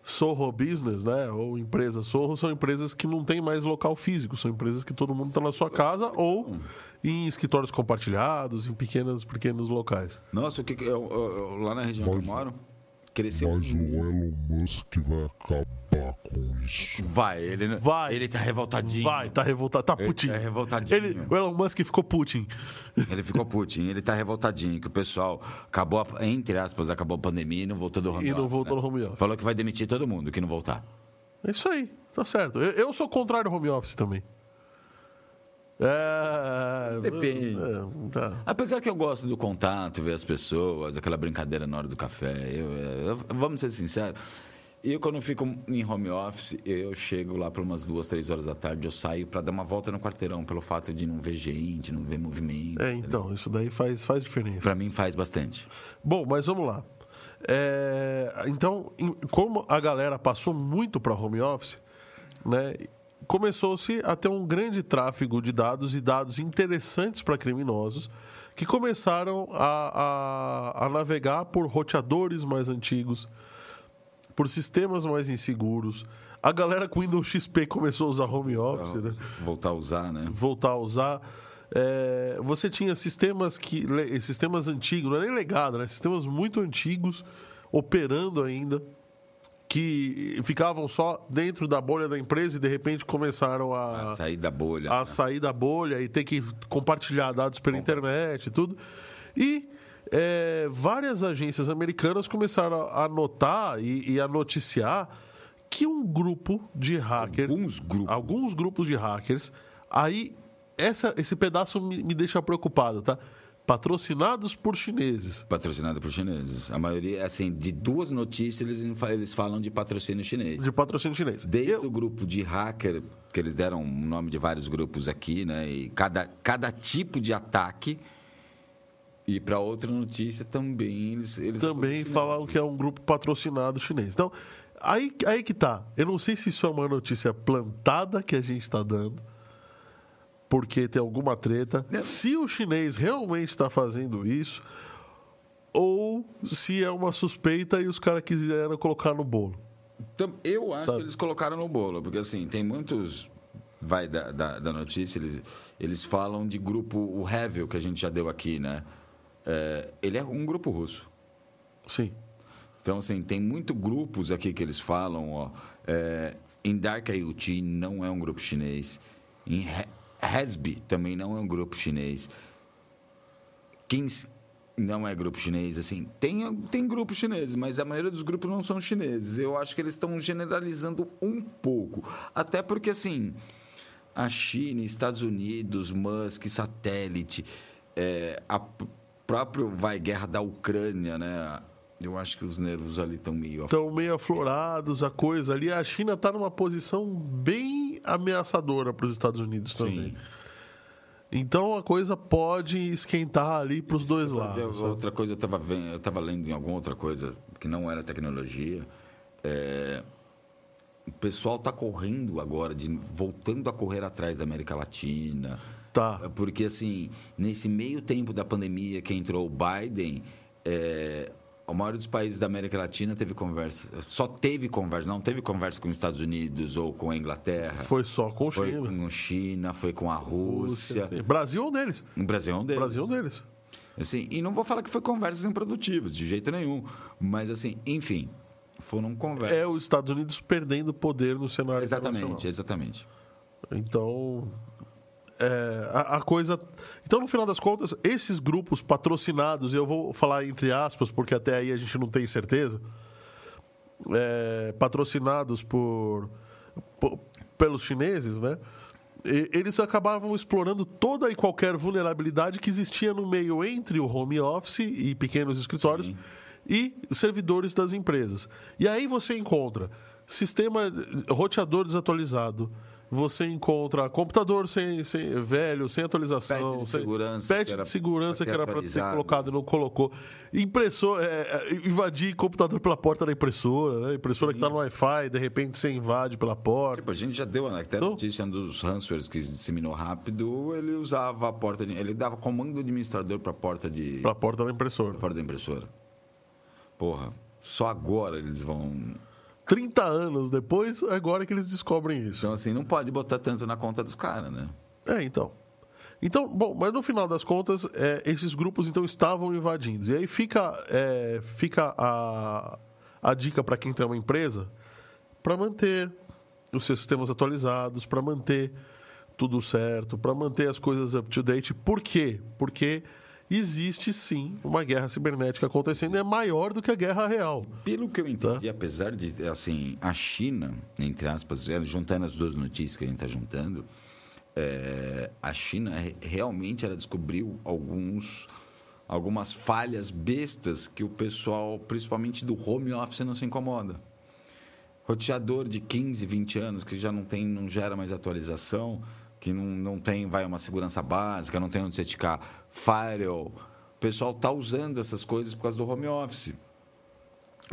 Sorro Business, né? Ou empresa Sorro, são empresas que não tem mais local físico, são empresas que todo mundo está na sua casa ou em escritórios compartilhados, em pequenos, pequenos locais. Nossa, o que que eu, eu- eu- lá na região que eu Mas- moro, cresceu. Mas o Elon Musk vai acabar com isso. Vai, ele Vai. Ele tá revoltadinho. Vai, tá revoltado, tá Ele Putin. tá revoltadinho. Ele, o Elon Musk ficou Putin. Ele ficou Putin, ele tá revoltadinho, que o pessoal acabou, a- entre aspas, acabou a pandemia e não voltou do home E não office, voltou né? no home office. Falou que vai demitir todo mundo que não voltar. É isso aí, tá certo. Eu, eu sou contrário ao home office também. É. Depende. é, tá. Apesar que eu gosto do contato, ver as pessoas, aquela brincadeira na hora do café. Eu, eu- vamos ser sinceros. Eu, quando fico em home office, eu chego lá para umas duas, três horas da tarde, eu saio para dar uma volta no quarteirão, pelo fato de não ver gente, não ver movimento. É, então, isso daí faz, faz diferença. Para mim faz bastante. Bom, mas vamos lá. É, então, como a galera passou muito para home office, né, começou-se a ter um grande tráfego de dados e dados interessantes para criminosos que começaram a, a- a navegar por roteadores mais antigos, por sistemas mais inseguros. A galera com Windows XP começou a usar home office, né? Voltar a usar, né? voltar a usar. É, você tinha sistemas que sistemas antigos, não é nem legado, né? Sistemas muito antigos operando ainda que ficavam só dentro da bolha da empresa e de repente começaram a, A sair da bolha. a né? sair da bolha e ter que compartilhar dados pela internet e tudo. E é, várias agências americanas começaram a notar e, e a noticiar que um grupo de hackers. Alguns grupos. Alguns grupos de hackers. Aí, essa, esse pedaço me, me deixa preocupado, tá? Patrocinados por chineses. Patrocinado por chineses. A maioria, assim, de duas notícias eles, eles falam de patrocínio chinês. De patrocínio chinês. Desde Eu- o grupo de hacker, que eles deram o nome de vários grupos aqui, né? E cada, cada tipo de ataque. E para outra notícia também eles, eles também falaram que é um grupo patrocinado chinês. Então, aí, aí que tá. Eu não sei se isso é uma notícia plantada que a gente está dando, porque tem alguma treta. Se o chinês realmente está fazendo isso, ou se é uma suspeita e os caras quiseram colocar no bolo. Então, eu acho Sabe? que eles colocaram no bolo, porque assim, tem muitos. Vai da, da, da notícia, eles, eles falam de grupo, o Hevel, que a gente já deu aqui, né? É, ele é um grupo russo. Sim. Então, assim, tem muitos grupos aqui que eles falam, ó. É, em Dark IoT não é um grupo chinês. Em Hasbi também não é um grupo chinês. Kings não é grupo chinês, assim. Tem, tem grupos chineses, mas a maioria dos grupos não são chineses. Eu acho que eles estão generalizando um pouco. Até porque, assim, a China, Estados Unidos, Musk, satélite, é, a próprio vai guerra da Ucrânia, né? Eu acho que os nervos ali estão meio Estão meio aflorados, a coisa ali. A China está numa posição bem ameaçadora para os Estados Unidos também. Sim. Então a coisa pode esquentar ali para os dois lados. Outra coisa, eu estava eu estava lendo em alguma outra coisa que não era tecnologia. é, o pessoal está correndo agora, de, voltando a correr atrás da América Latina. Tá. Porque, assim, nesse meio tempo da pandemia que entrou o Biden, é, a maioria dos países da América Latina teve conversa, só teve conversa, não teve conversa com os Estados Unidos ou com a Inglaterra. Foi só com Foi China. com a China, foi com a Rússia. Sim. Brasil é um deles. O Brasil é um deles. Brasil é um deles. Assim, e não vou falar que foi conversas improdutivas, de jeito nenhum. Mas, assim, enfim, foram conversas. É os Estados Unidos perdendo poder no cenário exatamente, internacional. exatamente. Então, é, a, a coisa. Então, no final das contas, esses grupos patrocinados, eu vou falar entre aspas, porque até aí a gente não tem certeza, é, patrocinados por, por- pelos chineses, né? E- Eles acabavam explorando toda e qualquer vulnerabilidade que existia no meio entre o home office e pequenos escritórios Sim. e servidores das empresas. E aí você encontra sistema roteador desatualizado, você encontra computador sem, sem Patch velho, sem de atualização, sem- segurança patch que era de segurança que era para ser colocado e não colocou, impressor, é, é, invadir computador pela porta da impressora, né? Impressora que está no Wi-Fi, de repente você invade pela porta. Tipo, a gente já deu né, até Não. notícia um dos ransomwares que se disseminou rápido, ele usava a porta de, ele dava comando administrador para a porta de Pra porta da impressora. porta da impressora. Porra, só agora eles vão 30 anos depois, agora que eles descobrem isso. Então assim, não pode botar tanto na conta dos caras, né? É, então. Então, bom, mas no final das contas, é, esses grupos então estavam invadindo. E aí fica, é, fica a, a dica para quem tem uma empresa para manter os seus sistemas atualizados, para manter tudo certo, para manter as coisas up to date. Por quê? Porque existe sim uma guerra cibernética acontecendo e é maior do que a guerra real. Pelo que eu Tá. entendi, apesar de, assim, a China, entre aspas, é, juntando as duas notícias que a gente está juntando, é, a China re- realmente ela descobriu alguns, algumas falhas bestas que o pessoal, principalmente do home office, não se incomoda. Roteador de 15, 20 anos que já não tem, não gera mais atualização, que não, não tem, vai uma segurança básica, não tem onde você esticar firewall. O pessoal está usando essas coisas por causa do home office.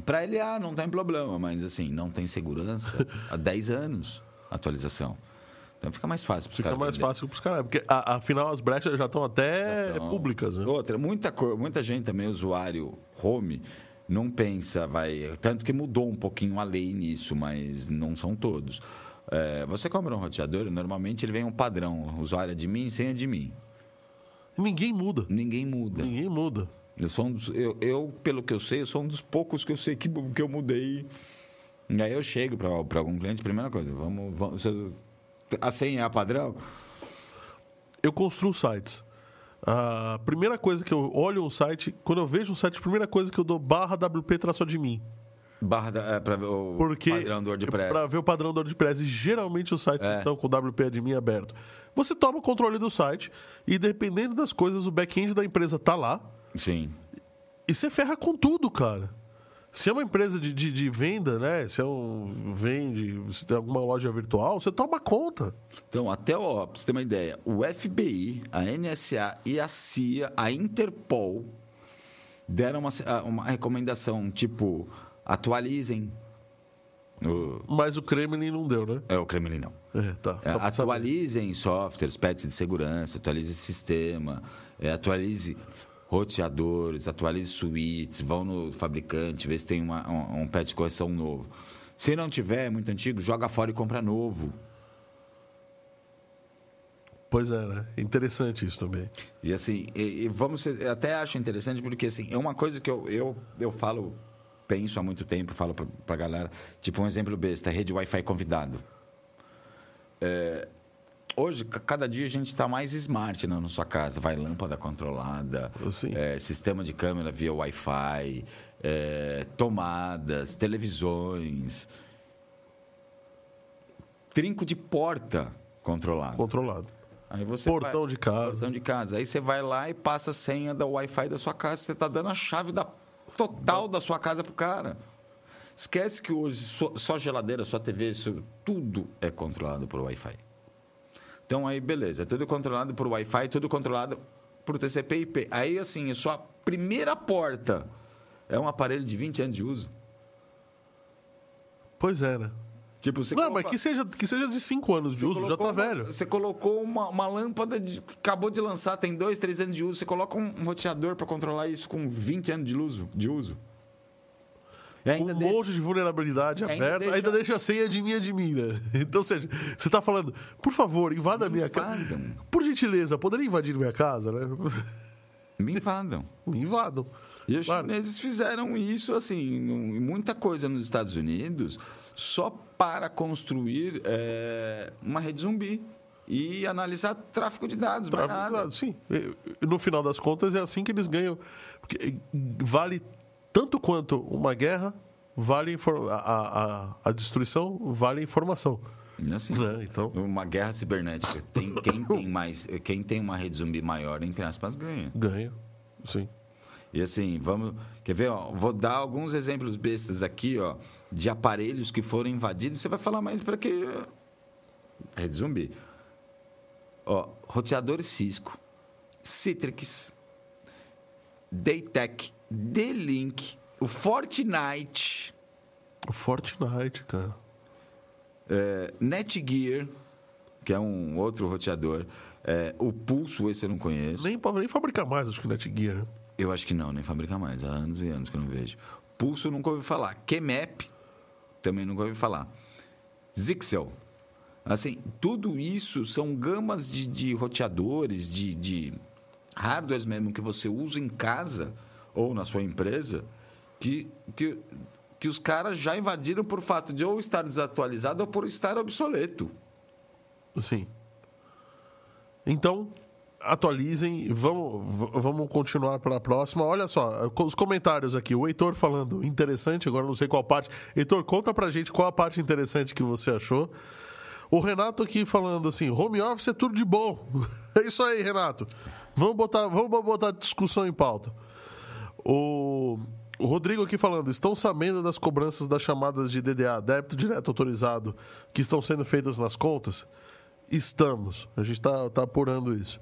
Para ele, ah, não tem problema, mas assim, não tem segurança há 10 anos atualização. Então fica mais fácil para os Fica caras. mais venderem. fácil para os caras, porque a- afinal as brechas já estão até Então, públicas. Né? Outra, muita, muita gente também, usuário home, não pensa, vai. Tanto que mudou um pouquinho a lei nisso, mas não são todos. É, você compra um roteador, normalmente ele vem um padrão, usuário admin, sem admin. Ninguém muda. Ninguém muda. Ninguém muda. Eu, sou um dos, eu, eu, pelo que eu sei, eu sou um dos poucos que eu sei que, que eu mudei. E aí eu chego para algum cliente, primeira coisa, vamos. vamos você- a senha é a padrão? Eu construo sites. A primeira coisa que eu olho um site, quando eu vejo um site, a primeira coisa que eu dou barra WP traço de mim. Barra da, é, para ver o Porque padrão do WordPress. para ver o padrão do WordPress e geralmente os sites É. estão com o WP admin aberto. Você toma o controle do site e dependendo das coisas, o back-end da empresa tá lá Sim. e você ferra com tudo, cara. Se é uma empresa de, de, de venda, né? Se é um vende, se tem alguma loja virtual, você toma conta. Então, até, ó, pra você ter uma ideia, o FBI, a NSA e a CIA, a Interpol, deram uma, uma recomendação, tipo, atualizem. O, Mas o Kremlin não deu, né? é o Kremlin, não. É, tá. É, só saber. atualizem softwares, patches de segurança, atualize sistema, é, atualize roteadores, atualize suítes, vão no fabricante, vê se tem uma, um, um patch de correção novo. Se não tiver, é muito antigo, joga fora e compra novo. Pois é, né? Interessante isso também. E assim, e, e vamos ser, eu até acho interessante porque assim, é uma coisa que eu, eu, eu falo, penso há muito tempo, falo pra, pra galera, tipo um exemplo besta, rede Wi-Fi convidado. É, hoje, ca- cada dia a gente está mais smart né, na sua casa. Vai lâmpada controlada, Sim. é, sistema de câmera via Wi-Fi, é, tomadas, televisões, trinco de porta controlado. Controlado. Aí você Portão vai- de casa. Portão de casa. Aí você vai lá e passa a senha da Wi-Fi da sua casa. Você está dando a chave da, total da sua casa pro cara. Esquece que hoje só, só geladeira, só TV, tudo é controlado por Wi-Fi. Então aí, beleza. É tudo controlado por Wi-Fi, tudo controlado por TCP/IP. Aí, assim, a sua primeira porta é um aparelho de 20 anos de uso. Pois é, né? Tipo, você não, coloca- mas que seja, que seja de 5 anos de Você uso, já tá uma- velho. Você colocou uma, uma lâmpada, de, acabou de lançar, tem dois, três anos de uso. Você coloca um, um roteador para controlar isso com 20 anos de uso. De uso. E Um ainda deixa- monte de vulnerabilidade Ainda aberta, deixa- ainda deixa a senha de minha de mim, né? Então, ou seja, você tá falando, por favor, invada a minha casa. Por gentileza, poderia invadir minha casa, né? Me invadam. Me invadam. E os Claro. chineses fizeram isso, assim, muita coisa nos Estados Unidos, só para construir é, uma rede zumbi e analisar tráfego de dados, Tráfego de dados, Sim. No final das contas, é assim que eles ganham. Porque vale tanto quanto uma guerra, vale a, a, a- destruição, vale a informação. E assim, Né? Então, Uma guerra cibernética. Tem, quem tem mais, quem tem uma rede zumbi maior, entre aspas, ganha. ganha. Sim. E assim, vamos. Quer ver? Ó, vou dar alguns exemplos bestas aqui, ó, de aparelhos que foram invadidos. Você vai falar, mas para que. rede zumbi. Ó, roteador Cisco, Citrix, Daytech, D-Link, o Fortnite, O Fortnite, cara. é, Netgear, que é um outro roteador, é, o Pulso, esse eu não conheço. Nem, nem fabricar mais, acho que Netgear. né? Eu acho que não, nem fabrica mais. Há anos e anos que eu não vejo. Pulso eu nunca ouvi falar. Kmap também nunca ouvi falar. Zixel. Assim, tudo isso são gamas de, de roteadores, de, de hardwares mesmo que você usa em casa ou na sua empresa, que, que, que os caras já invadiram por fato de ou estar desatualizado ou por estar obsoleto. Sim. Então, atualizem. Vamos, vamos continuar para a próxima. Olha só, os comentários aqui. O Heitor falando interessante, agora não sei qual parte. Heitor, conta pra gente qual a parte interessante que você achou. O Renato aqui falando assim: home office é tudo de bom. É isso aí, Renato. Vamos botar, vamos botar discussão em pauta. O, o Rodrigo aqui falando: estão sabendo das cobranças das chamadas de DDA, débito direto autorizado, que estão sendo feitas nas contas? Estamos. A gente está tá apurando isso.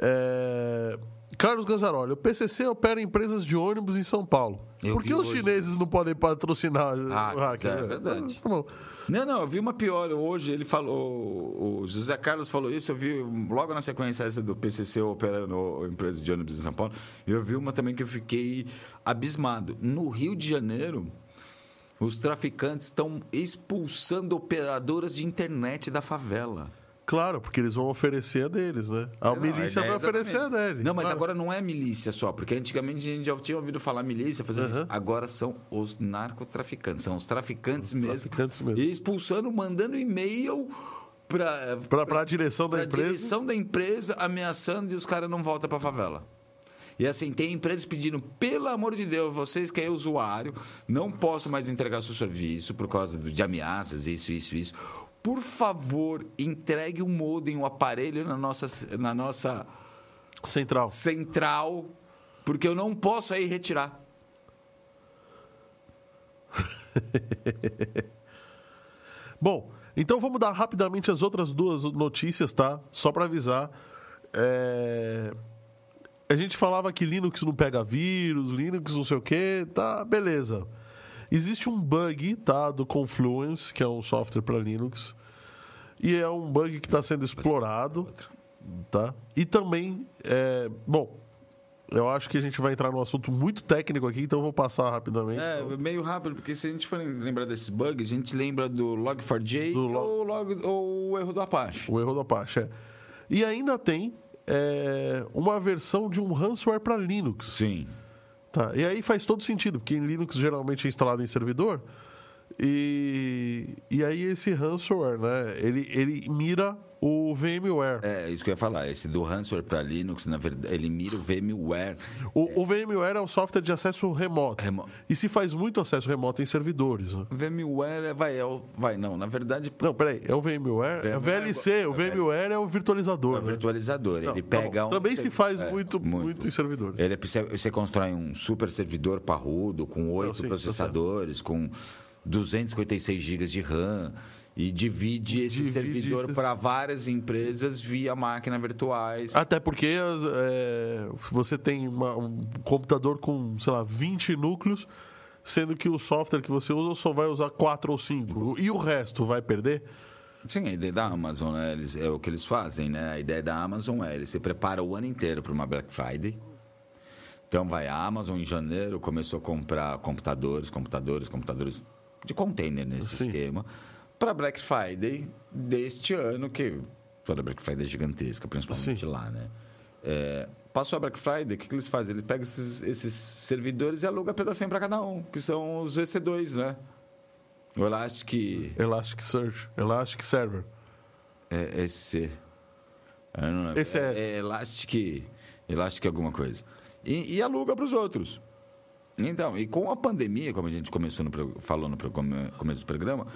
É, Carlos Ganzaroli, o PCC opera empresas de ônibus em São Paulo. Eu Por que os hoje. chineses não podem patrocinar Ah, o hacker? é verdade. Tá. Não, não, eu vi uma pior. Hoje ele falou, o José Carlos falou isso, eu vi logo na sequência essa do PCC operando empresa de ônibus em São Paulo. Eu vi uma também que eu fiquei abismado. No Rio de Janeiro, os traficantes estão expulsando operadoras de internet da favela. Claro, porque eles vão oferecer a deles, né? A Não, milícia ideia vai é oferecer a exatamente. dele. Não, mas Claro. agora não é milícia só, porque antigamente a gente já tinha ouvido falar milícia fazendo isso. Agora são os narcotraficantes, são os traficantes mesmo. traficantes mesmo. E expulsando, mandando e-mail para pra direção da empresa. direção da empresa, ameaçando e os caras não voltam pra favela. E assim, tem empresas pedindo, pelo amor de Deus, vocês que é usuário, não posso mais entregar seu serviço por causa de ameaças, isso, isso, isso. Por favor, entregue o modem, o aparelho na nossa, na nossa Central. central, porque eu não posso aí retirar. Bom, então vamos dar rapidamente as outras duas notícias, tá? Só para avisar. É, A gente falava que Linux não pega vírus, Linux não sei o quê, tá, beleza. Existe um bug, tá, do Confluence, que é um software para Linux, e é um bug que está sendo explorado, tá? E também, é, bom, eu acho que a gente vai entrar num assunto muito técnico aqui, então eu vou passar rapidamente. É, meio rápido, porque se a gente for lembrar desses bugs, a gente lembra do Log4j Do log- ou, log, ou o erro do Apache. O erro do Apache, é. E ainda tem é, uma versão de um ransomware para Linux. Sim. Tá? E aí faz todo sentido, porque em Linux geralmente é instalado em servidor. E, e aí esse ransomware, né? Ele, ele mira o VMware. É, isso que eu ia falar. Esse do ransomware para Linux, na verdade, ele mira o VMware. O, o VMware é um software de acesso remoto. Remo- E se faz muito acesso remoto em servidores. né? O VMware é, vai, é o, vai, não, na verdade, Não, peraí, é o VMware, é o VLC, o VMware é o virtualizador. é o né? virtualizador. Não, ele tá pega um. Também se faz é, muito, muito. em servidores. Ele é, você, constrói um super servidor parrudo com oito tá processadores, com 256 GB de RAM e divide esse Divide servidor esses- para várias empresas via máquina virtuais. Até porque é, você tem uma- um computador com, sei lá, 20 núcleos, sendo que o software que você usa só vai usar 4 ou 5. E o resto vai perder? Sim, a ideia da Amazon né, eles, é o que eles fazem, né? A ideia da Amazon é, eles se preparam o ano inteiro para uma Black Friday. Então vai a Amazon em janeiro começou a comprar computadores, computadores, computadores de container nesse Sim. esquema para Black Friday deste ano que toda Black Friday é gigantesca, principalmente Sim. lá, né? É, passou a Black Friday, o que, que eles fazem? Eles pegam esses, esses servidores e alugam pedacinho para cada um, que são os EC2, né? O Elastic Elasticsearch, Elasticserver. é, SC. Eu não lembro. Esse é- é Elastic, Elastic alguma coisa. E, e aluga para os outros. Então, e com a pandemia, como a gente começou no, falou no começo do programa,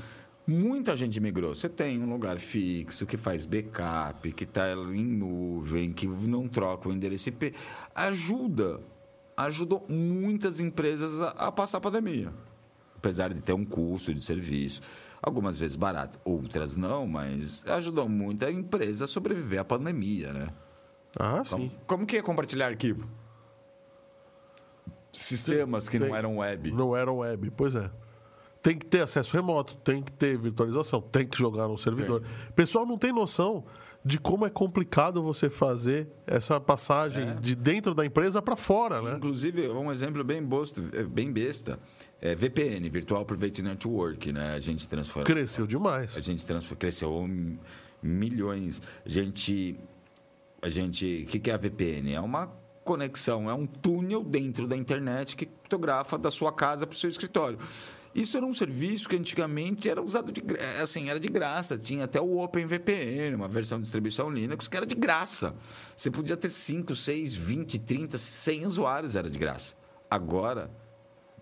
muita gente migrou. Você tem um lugar fixo que faz backup, que está em nuvem, que não troca o endereço IP. Ajuda. Ajudou muitas empresas a, a passar a pandemia. Apesar de ter um custo de serviço. Algumas vezes barato, outras não, mas ajudou muito a empresa a sobreviver à pandemia, né? Ah, Como, sim. como que é compartilhar arquivo? Sistemas que não Tem. eram web. Não era web, pois é. Tem que ter acesso remoto, tem que ter virtualização, tem que jogar no servidor. O pessoal não tem noção de como é complicado você fazer essa passagem É. de dentro da empresa para fora, né? Inclusive, um exemplo bem, bosto, bem besta, é VPN, Virtual Private Network, né? A gente transforma... Cresceu demais. A gente transfer- cresceu milhões. A gente. A gente. O que, que é a VPN? É uma conexão, é um túnel dentro da internet que criptografa da sua casa para o seu escritório. Isso era um serviço que antigamente era usado de assim, era de graça. Tinha até o OpenVPN, uma versão de distribuição Linux, que era de graça. Você podia ter 5, 6, 20, 30, 100 usuários, era de graça. Agora,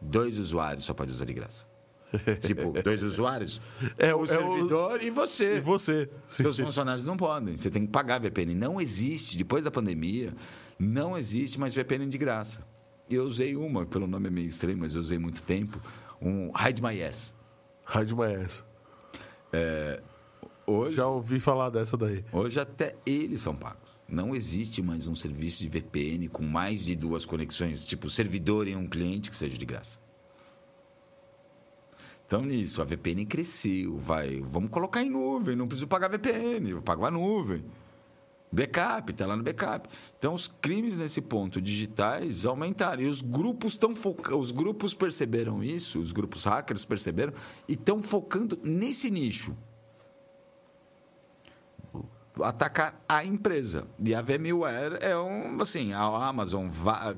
dois usuários só pode usar de graça. tipo, dois usuários? É, o o- é o- servidor e você. E você? Sim. Seus funcionários não podem. Você tem que pagar VPN. Não existe, depois da pandemia, não existe mais VPN de graça. Eu usei uma, pelo nome é meio estranho, mas eu usei muito tempo, um Hide My Ass. Rádio Maes. Hoje, Já ouvi falar dessa daí. hoje até eles são pagos. Não existe mais um serviço de VPN com mais de duas conexões, tipo servidor e um cliente, que seja de graça. Então, nisso, a VPN cresceu. Vai, vamos colocar em nuvem, não preciso pagar VPN, eu pago a nuvem. Backup, está lá no backup. Então, os crimes nesse ponto digitais aumentaram. E os grupos estão foca... os grupos perceberam isso, os grupos hackers perceberam e estão focando nesse nicho. Atacar a empresa. E a VMware é um, assim, a Amazon,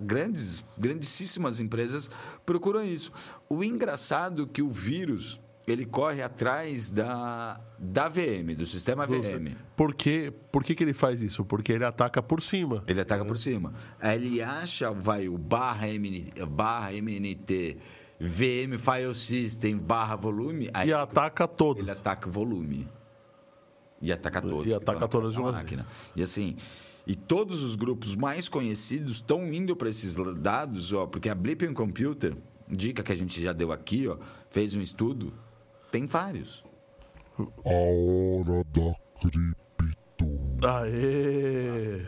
grandes, grandíssimas empresas procuram isso. O engraçado é que o vírus, ele corre atrás da, da VM, do sistema VM. Por, quê? Por que, que ele faz isso? Porque ele ataca por cima. Ele ataca por cima. Aí ele acha, vai, o barra, MN, barra MNT, VM File System, barra volume, E ataca todos. ele ataca o volume. E ataca todos. E ataca estão na todos de uma máquina. E assim, e todos os grupos mais conhecidos estão indo para esses dados, ó, porque a Blipping Computer, dica que a gente já deu aqui, ó, fez um estudo, tem vários. A hora da cripto. Aê!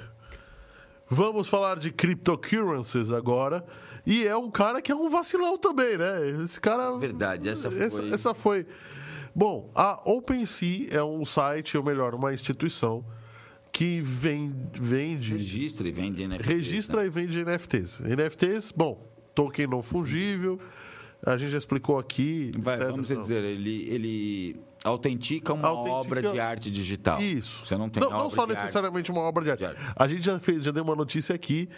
Vamos falar de cryptocurrencies agora. E é um cara que é um vacilão também, né? Esse cara. Verdade, essa foi- Essa, essa foi. Bom, a OpenSea é um site, ou melhor, uma instituição que vem- vende. Registra e vende NFTs, registra né? e vende NFTs. NFTs, bom, token não fungível. A gente já explicou aqui. Vai, etc. vamos dizer, ele, ele autentica uma Autentica- obra de arte digital. Isso. Você não tem não, não só de arte. necessariamente uma obra de arte. de arte. A gente já, fez, já deu uma notícia aqui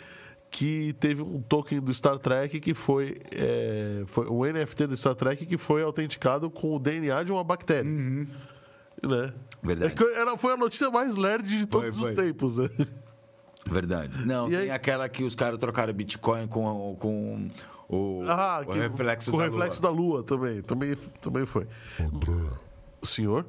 que teve um token do Star Trek que foi, é, foi o NFT do Star Trek que foi autenticado com o DNA de uma bactéria. Né? Uhum. Verdade. É era, foi a notícia mais nerd de todos Foi, os foi. tempos. Né? Verdade. Não, E tem aí- aquela que os caras trocaram Bitcoin com, com o, Ah, o que- reflexo com o da reflexo lua. da lua também, também. Também foi. André, O senhor?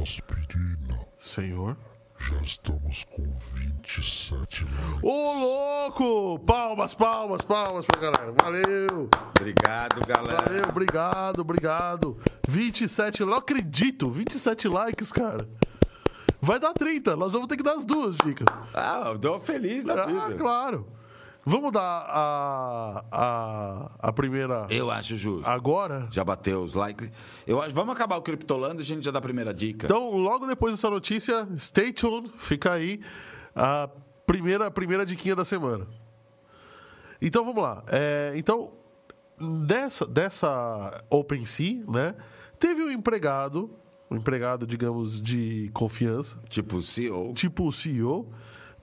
aspirina. Senhor? Já estamos com 27 likes. Ô, louco! Palmas, palmas, palmas pra galera. Valeu! Obrigado, galera. Valeu, obrigado, obrigado. 27, não acredito, 27 likes, cara. Vai dar 30, nós vamos ter que dar as duas dicas. Ah, eu dou feliz da Ah, vida. claro. Vamos dar a, a, a primeira Eu acho justo. agora? Já bateu os likes. Eu acho, vamos acabar o Criptolando e a gente já dá a primeira dica. Então, logo depois dessa notícia, stay tuned, fica aí a primeira, a primeira diquinha da semana. Então, vamos lá. É, então, dessa, dessa OpenSea, né, teve um empregado, um empregado, digamos, de confiança, Tipo, CEO. tipo o CEO,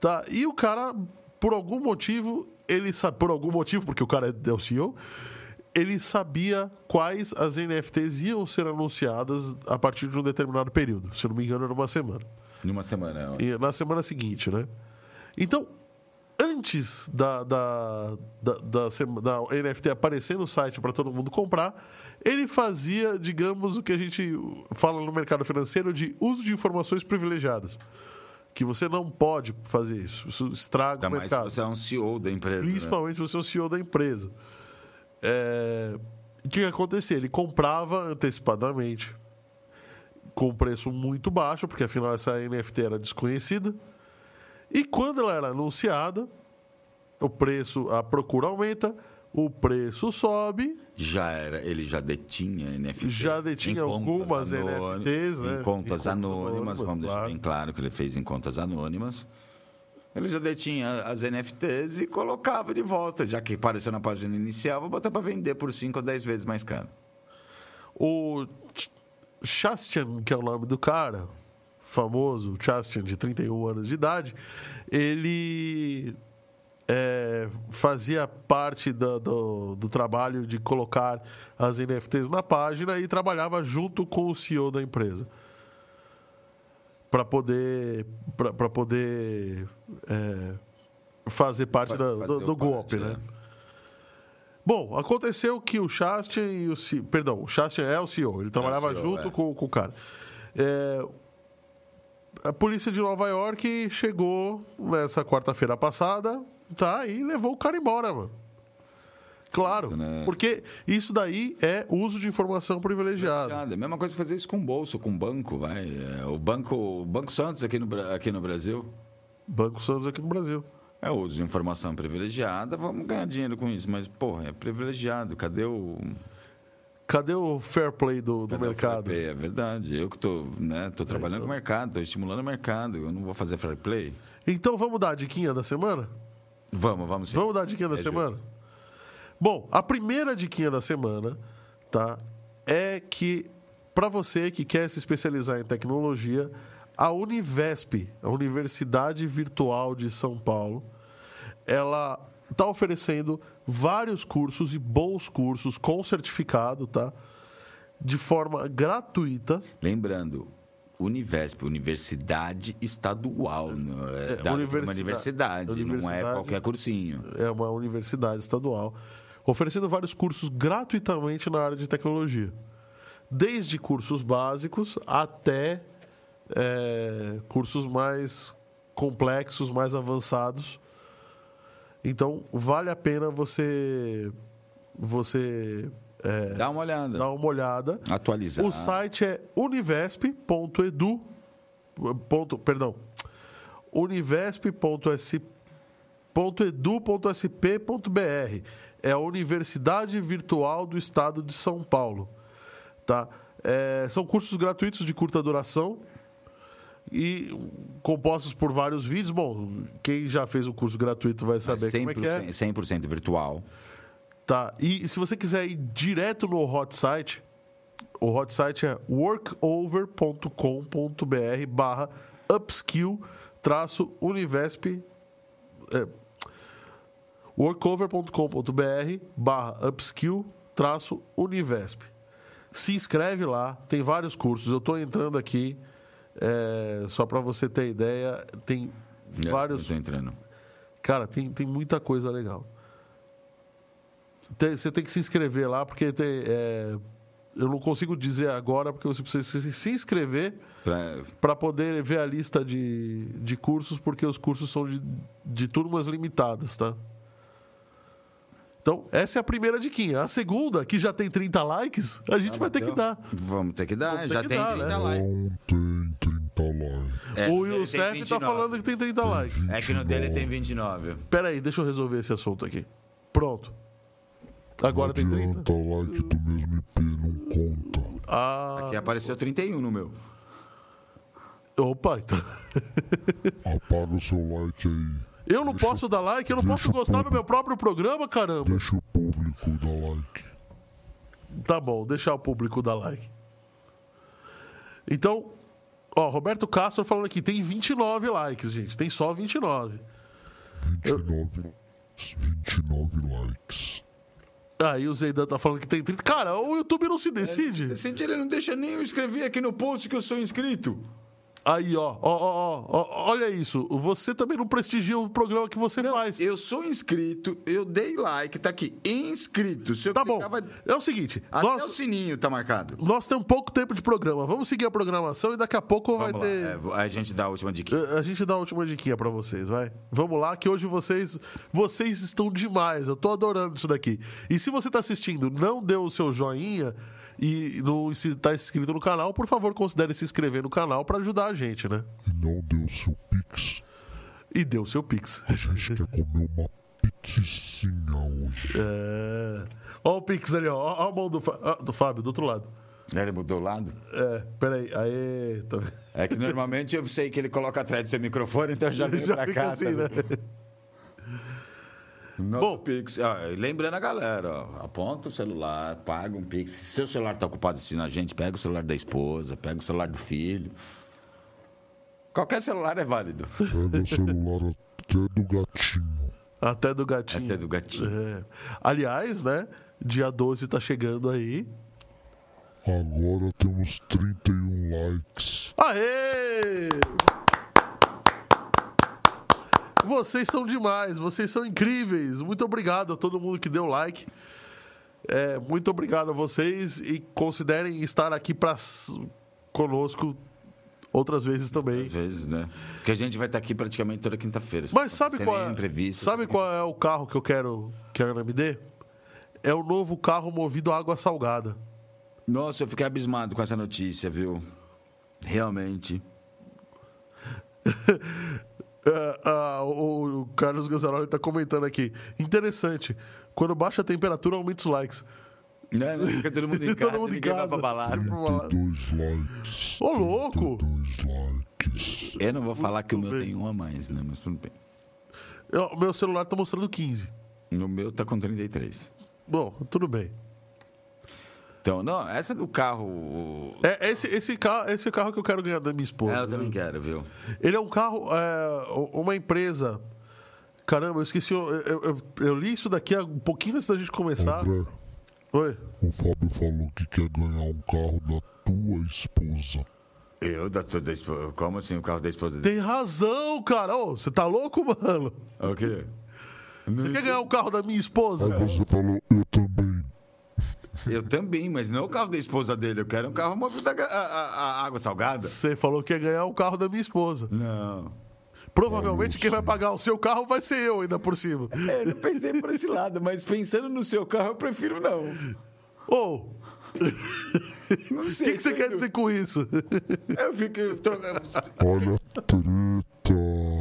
tá? E o cara, por algum motivo, ele sabe, por algum motivo, porque o cara é, é o CEO, ele sabia quais as NFTs iam ser anunciadas a partir de um determinado período. Se não me engano, era uma semana. Numa semana. E na semana seguinte, né? Então, antes da, da, da, da, da NFT aparecer no site para todo mundo comprar, ele fazia, digamos, o que a gente fala no mercado financeiro de uso de informações privilegiadas. Que você não pode fazer isso. Isso estraga Ainda o mais mercado. se você é um CEO da empresa. né? Principalmente se você é o CEO da empresa. É, O que ia acontecer? Ele comprava antecipadamente com preço muito baixo, porque afinal essa NFT era desconhecida. E quando ela era anunciada, o preço, a procura aumenta, o preço sobe, Já era, ele já detinha NFT. Já detinha em algumas NFTs, né? Em Em contas contas anônimas, anônimas, vamos deixar claro. bem claro que ele fez em contas anônimas. Ele já detinha as NFTs e colocava de volta, já que apareceu na página inicial, vou botar para vender por 5 ou 10 vezes mais caro. O Ch- Chastian, que é o nome do cara, famoso, Chastian, de 31 anos de idade, ele é, fazia parte da- do, do trabalho de colocar as NFTs na página e trabalhava junto com o CEO da empresa. Para poder, pra poder é, fazer parte da- Fazer do, do golpe, né? né? Bom, aconteceu que o Chastian e o CEO, perdão, o Chastian é o CEO, ele trabalhava CEO, junto é. com, com o cara. É, a polícia de Nova York chegou nessa quarta-feira passada, tá? E levou o cara embora, mano. Claro, né? porque isso daí é uso de informação privilegiada. A mesma coisa fazer isso com bolso, com banco, vai. É, o banco, o banco Santos aqui no, aqui no Brasil Banco Santos aqui no Brasil. é uso de informação privilegiada, vamos ganhar dinheiro com isso, mas porra, é privilegiado. Cadê o Cadê o fair play do, do mercado? fair play? É verdade. Eu que tô, né, tô trabalhando com o mercado, tô estimulando o mercado, eu não vou fazer fair play. Então vamos dar a diquinha da semana? Vamos, vamos sim. Vamos dar a diquinha da É semana? Bom, a primeira diquinha da semana, tá? É que para você que quer se especializar em tecnologia, a Univesp, a Universidade Virtual de São Paulo, ela está oferecendo vários cursos e bons cursos com certificado, tá? De forma gratuita. Lembrando, Univesp, Universidade Estadual, não é, da- universidade- uma universidade, não é universidade- qualquer cursinho. é uma universidade estadual, oferecendo vários cursos gratuitamente na área de tecnologia. Desde cursos básicos até é, cursos mais complexos, mais avançados. Então, vale a pena você, você é, Dá uma olhada. dar uma olhada. Atualizar. O site é univesp.edu. Ponto, perdão. univesp.edu.sp.br. É a Universidade Virtual do Estado de São Paulo. Tá? É, são cursos gratuitos de curta duração e compostos por vários vídeos. Bom, quem já fez o curso gratuito vai saber como é que é. 100% virtual. Tá. E se você quiser ir direto no hot site, o hot site é workover.com.br barra upskill traço univesp é, workover.com.br barra upskill traço univesp se inscreve lá, tem vários cursos eu estou entrando aqui é, só para você ter ideia tem É, vários Eu tô entrando. Cara, tem, tem muita coisa legal. Tem- você tem que se inscrever lá, porque tem, é, eu não consigo dizer agora, porque você precisa se- se inscrever Pra- para poder ver a lista de, de cursos, porque os cursos são de, de turmas limitadas, tá? Então, essa é a primeira diquinha. A segunda, que já tem 30 likes, a gente vai ter que dar. Vamos ter que dar, Vamos já que tem dar, 30 né? likes. Não tem 30 likes. É, o tem Youssef tá 29. falando que tem 30 likes. É que no dele tem 29. Pera aí, deixa eu resolver esse assunto aqui. Pronto. Agora tem não 30? adianta, like do mesmo IP não conta. Ah, Aqui apareceu 31 no meu. opa, então. Apaga o seu like aí. Eu não posso dar like, eu não posso gostar do meu próprio programa, caramba. Deixa o público dar like. Tá bom, deixar o público dar like. Então, ó, Roberto Castro falando aqui, tem 29 likes, gente. Tem só 29. 29, 29 likes. Aí o Zeidan tá falando que tem 30. Cara, o YouTube não se decide. Esse ele não deixa nem eu escrever aqui no post que eu sou inscrito. Aí, ó, ó, ó, ó, ó, olha isso. Você também não prestigia o programa que você faz. Eu sou inscrito, eu dei like, tá aqui, inscrito. Se eu Tá bom. vai- É o seguinte, Até nós, o sininho tá marcado. nós temos pouco tempo de programa. Vamos seguir a programação e daqui a pouco vai Vamos ter. lá, é, a gente dá a última dica. A gente dá a última diquinha pra vocês, vai. Vamos lá, que hoje vocês vocês estão demais. Eu tô adorando isso daqui. E se você tá assistindo, não deu o seu joinha, e não está inscrito no canal, por favor, considere se inscrever no canal para ajudar a gente, né? E não deu seu pix. E o seu Pix. A gente quer comer uma pizzinha hoje. É... Ó o Pix ali, ó. Ó a mão do, Fá- do Fábio, do outro lado. Ele mudou o lado? É, peraí. Aê, tá? É que normalmente eu sei que ele coloca atrás do seu microfone, então eu já vem Já pra fica cá. assim, tá né? Nosso Bom. Pix. Ah, e lembrando a galera, ó, aponta o celular, paga um Pix. Se seu celular tá ocupado assistindo a gente, pega o celular da esposa, pega o celular do filho. Qualquer celular é válido. Pega o celular até do gatinho. Até do gatinho. Até do gatinho. É. Aliás, né? Dia 12 tá chegando aí. Agora temos 31 likes. Aê! Vocês são demais, vocês são incríveis. Muito obrigado a todo mundo que deu like. É, muito obrigado a vocês e considerem estar aqui para conosco outras vezes também. Às vezes, né? Porque a gente vai estar aqui praticamente toda quinta-feira. Mas sabe qual é, imprevisto. sabe qual é o carro que eu quero que a Ana me dê? É o novo carro movido a água salgada. Nossa, eu fiquei abismado com essa notícia, viu? Realmente. É, ah, o, o Carlos Gazzaroli está comentando aqui. Interessante. Quando baixa a temperatura, aumenta os likes. Né? Fica todo mundo em Todo casa, mundo em ninguém vai casa. pra balada. 32 likes. Ô, louco! 32 likes. Eu não vou falar que o meu bem. tem um a mais, né? Mas tudo bem. Eu- meu celular tá mostrando 15. No meu tá com 33. Bom, tudo bem. Então, não, essa do carro. o- É esse, esse, carro, esse carro que eu quero ganhar da minha esposa. É, eu também quero, viu? Ele é um carro, é, uma empresa. Caramba, eu esqueci. Eu, eu- eu- eu li isso daqui um pouquinho antes da gente começar. André, Oi. o Fábio falou que quer ganhar um carro da tua esposa. Eu, da, da esposa. Como assim o carro da esposa dele? Tem razão, cara. Ô, você tá louco, mano? O quê? Você quer ganhar o carro da minha esposa? Aí você falou, eu também. Eu também, mas não o carro da esposa dele. Eu quero um carro movido a, a- a- água salgada. Você falou que ia ganhar o carro da minha esposa. Não. Provavelmente quem vai pagar o seu carro vai ser eu, ainda por cima. É, eu não pensei por esse lado, mas pensando no seu carro, eu prefiro não. Ô, Não o sei. que, que você quer dizer com isso? Eu fico. trocando- Olha a treta.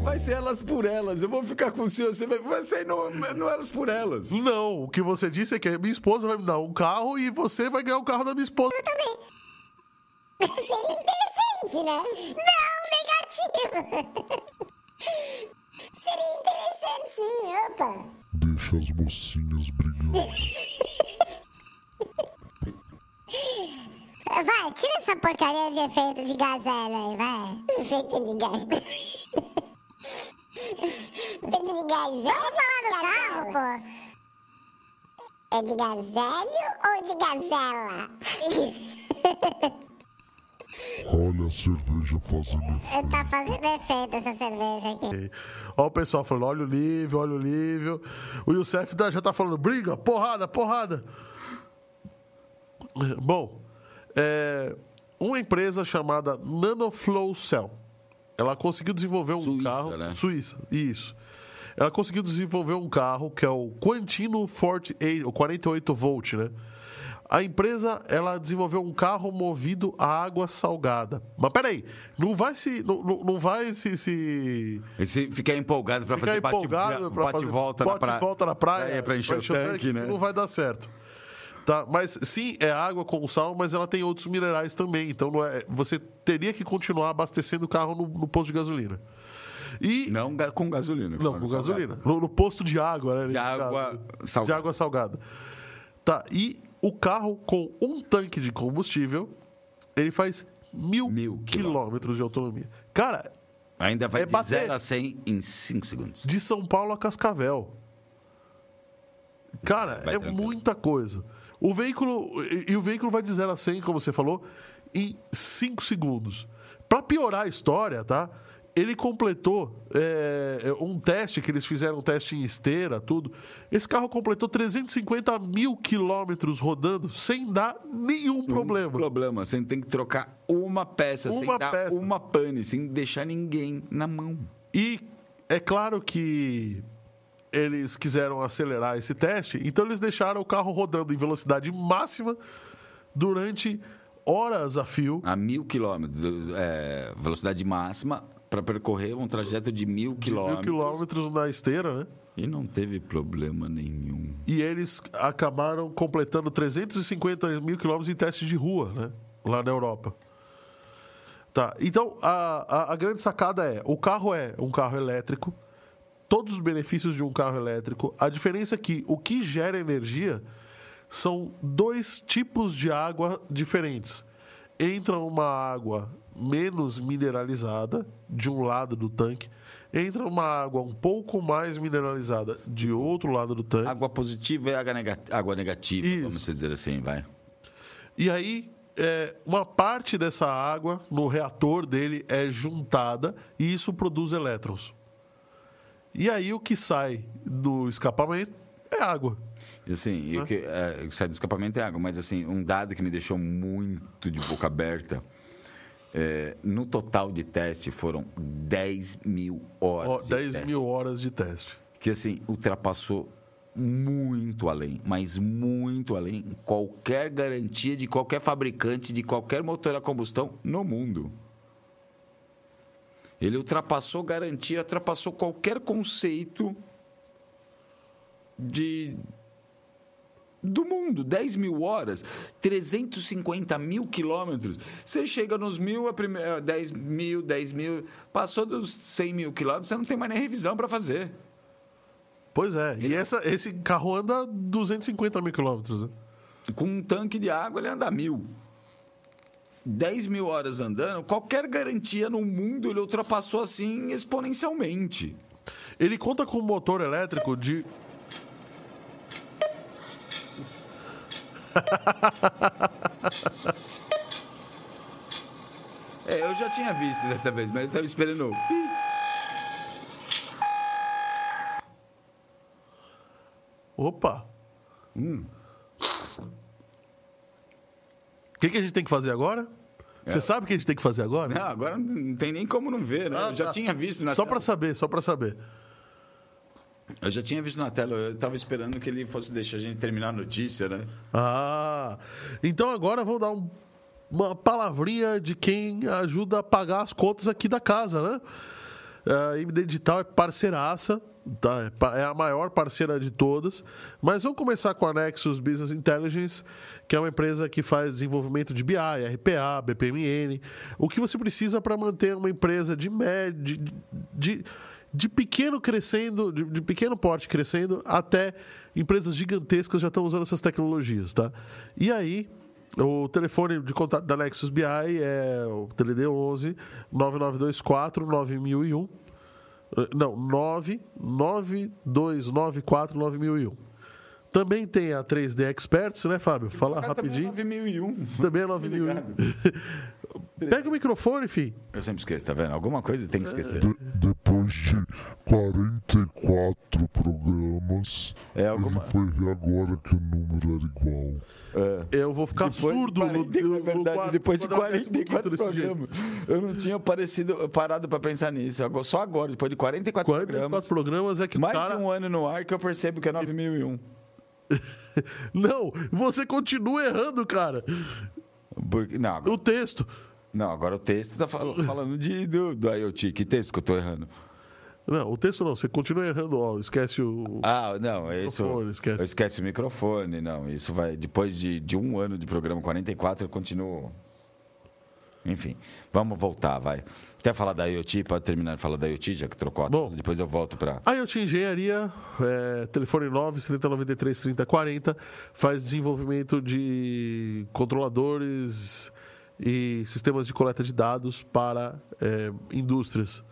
Vai ser elas por elas. Eu vou ficar com o seu. Você vai, vai ser no, no elas por elas. Não, o que você disse é que minha esposa vai me dar um carro e você vai ganhar o carro da minha esposa. Seria interessante, né? Não, negativo. Seria interessante, sim, opa. Deixa as mocinhas brigando. Vai, tira essa porcaria de efeito de gazela aí, vai. Efeito de gazela. efeito de gazela. Vamos falar do carro, pô. É de gazelho ou de gazela? Olha a cerveja fazendo efeito. tá fazendo efeito essa cerveja aqui. Ó o pessoal falando, olha o nível, olha o nível. O Youssef tá- já tá falando, briga, porrada, porrada. Bom, é, uma empresa chamada Nanoflow Cell, ela conseguiu desenvolver um Suíça, carro... né? Suíça, isso. Ela conseguiu desenvolver um carro que é o Quantino 48, o 48 volt, né? A empresa, ela desenvolveu um carro movido a água salgada. Mas peraí, não vai se... Não, não- vai se... se... Ficar empolgado pra Ficar fazer bate, pra bate fazer volta na bate praia. volta na praia, É, pra encher o tanque, né? Não vai dar certo. Tá, mas sim, é água com sal, mas ela tem outros minerais também. Então não é, você teria que continuar abastecendo o carro no, no posto de gasolina. E Não ga- com gasolina. não, com gasolina. No, no posto de água, né? De água caso. salgada. De água salgada. Tá, e o carro com um tanque de combustível, ele faz mil, Mil quilômetros de autonomia. Cara, Ainda vai É de bater. 0 a 100 em 5 segundos. de São Paulo a Cascavel. Cara, Vai é tranquilo. muita coisa. O veículo. E, o veículo vai de 0 a 100, como você falou, em 5 segundos. Pra piorar a história, tá? Ele completou é, um teste que eles fizeram, um teste em esteira, tudo. Esse carro completou 350 mil quilômetros rodando sem dar nenhum problema. Problema. Você tem que trocar uma peça, sem Uma dar peça. uma pane, sem deixar ninguém na mão. E é claro que eles quiseram acelerar esse teste, então eles deixaram o carro rodando em velocidade máxima durante horas a fio. A mil quilômetros, é, velocidade máxima, para percorrer um trajeto de mil de quilômetros. Mil quilômetros na esteira, né? E não teve problema nenhum. E eles acabaram completando 350 mil quilômetros em teste de rua, né? Lá na Europa. Tá, então a, a, a grande sacada é: o carro é um carro elétrico, todos os benefícios de um carro elétrico. A diferença é que o que gera energia são dois tipos de água diferentes. Entra uma água menos mineralizada de um lado do tanque, entra uma água um pouco mais mineralizada de outro lado do tanque. Água positiva água, nega- água negativa, Isso. vamos dizer assim, vai. E aí, é, uma parte dessa água no reator dele é juntada e isso produz elétrons. E aí, o que sai do escapamento é água. Assim, e o que, é, o que sai do escapamento é água, mas assim, um dado que me deixou muito de boca aberta. é, no total de teste foram 10 mil horas. De 10 teste. mil horas de teste. que assim ultrapassou muito além, mas muito além qualquer garantia de qualquer fabricante de qualquer motor a combustão no mundo. Ele ultrapassou garantia, ultrapassou qualquer conceito de do mundo, 10 mil horas, 350 mil quilômetros. Você chega nos mil, a primeira, 10 mil, 10 mil, passou dos 100 mil quilômetros, você não tem mais nem revisão para fazer. Pois é, e essa, esse carro anda 250 mil quilômetros. Né? Com um tanque de água, ele anda mil. 10 mil horas andando, qualquer garantia no mundo ele ultrapassou assim exponencialmente. Ele conta com um motor elétrico de. É, eu já tinha visto dessa vez, mas eu estava esperando. Opa! O que, que a gente tem que fazer agora? Você sabe o que a gente tem que fazer agora? Não, agora não tem nem como não ver, né? Ah, eu já tá. tinha visto na Só pra saber, só pra saber. Eu já tinha visto na tela, eu estava esperando que ele fosse deixar a gente terminar a notícia, né? Ah, então agora vamos dar um- uma palavrinha de quem ajuda a pagar as contas aqui da casa, né? A MD Digital é parceiraça, tá? É é a maior parceira de todas. Mas vamos começar com a Nexus Business Intelligence, que é uma empresa que faz desenvolvimento de BI, RPA, BPMN. O que você precisa para manter uma empresa de médio, de, de, de pequeno crescendo, de, de pequeno porte crescendo, até empresas gigantescas já estão usando essas tecnologias, tá? E aí, o telefone de contato da Nexus BI é o TLD 11 9924 9001. Eh, Não, 99294 9001. Também tem a 3D Experts, né, Fábio? Fala rapidinho. 9001. Também é 9001. Pega o microfone, filho. Eu sempre esqueço, tá vendo? Alguma coisa tem que esquecer. De- depois de 44 programas, É, alguma- ele foi ver agora que o número era igual. Eu vou ficar Depois de surdo no, 40, no, na verdade, no- depois de quando eu acesso 44 muito desse jeito. programas. Eu não tinha parecido, parado para pensar nisso. Agora- Só agora, depois de 44, 44 programas. programas é que o Mais cara... de um ano no ar que eu percebo que é 9001. Não, você continua errando, cara. Porque, não, agora, O texto. não, agora o texto tá fal- falando de, do, do IoT. Que texto que eu tô errando? Não, o texto não, você continua errando, ó, esquece o... Ah, não, é isso. Microfone, esquece. Eu esquece o microfone, não. Isso vai. Depois de, de um ano de programa 44, eu continuo. Enfim, vamos voltar, vai. Quer falar da IoT? Pode terminar de falar da IoT, já que trocou a Bom. Depois eu volto para. IoT Engenharia, é, telefone 9 7093 3040, faz desenvolvimento de controladores e sistemas de coleta de dados para é, indústrias.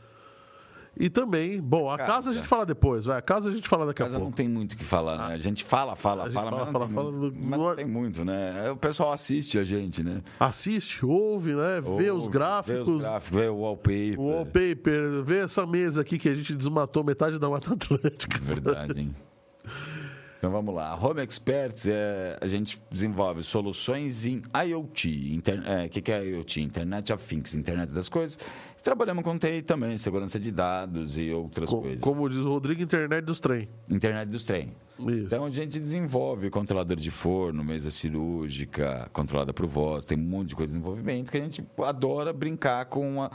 E também, bom, a Casa. casa a gente fala depois, vai. A casa a gente fala daqui a não pouco. tem muito o que falar, né? A gente fala, fala, A gente fala, fala, mas não fala, tem fala, muito. não- Mas não não é- tem muito, né? O pessoal assiste a gente, né? Assiste, ouve, né? Vê os Ouve, gráficos. Vê os gráficos, vê o wallpaper. O wallpaper, vê essa mesa aqui que a gente desmatou metade da Mata Atlântica. Verdade, hein? Então vamos lá. A Home Experts, é, a gente desenvolve soluções em IoT. O é, que, que é IoT? Internet of Things, Internet das Coisas. Trabalhamos com TI também, segurança de dados e outras Co- coisas. Como diz o Rodrigo, internet dos trem. Internet dos trem. Isso. Então a gente desenvolve controlador de forno, mesa cirúrgica, controlada por voz, tem um monte de coisa de desenvolvimento que a gente adora brincar com a,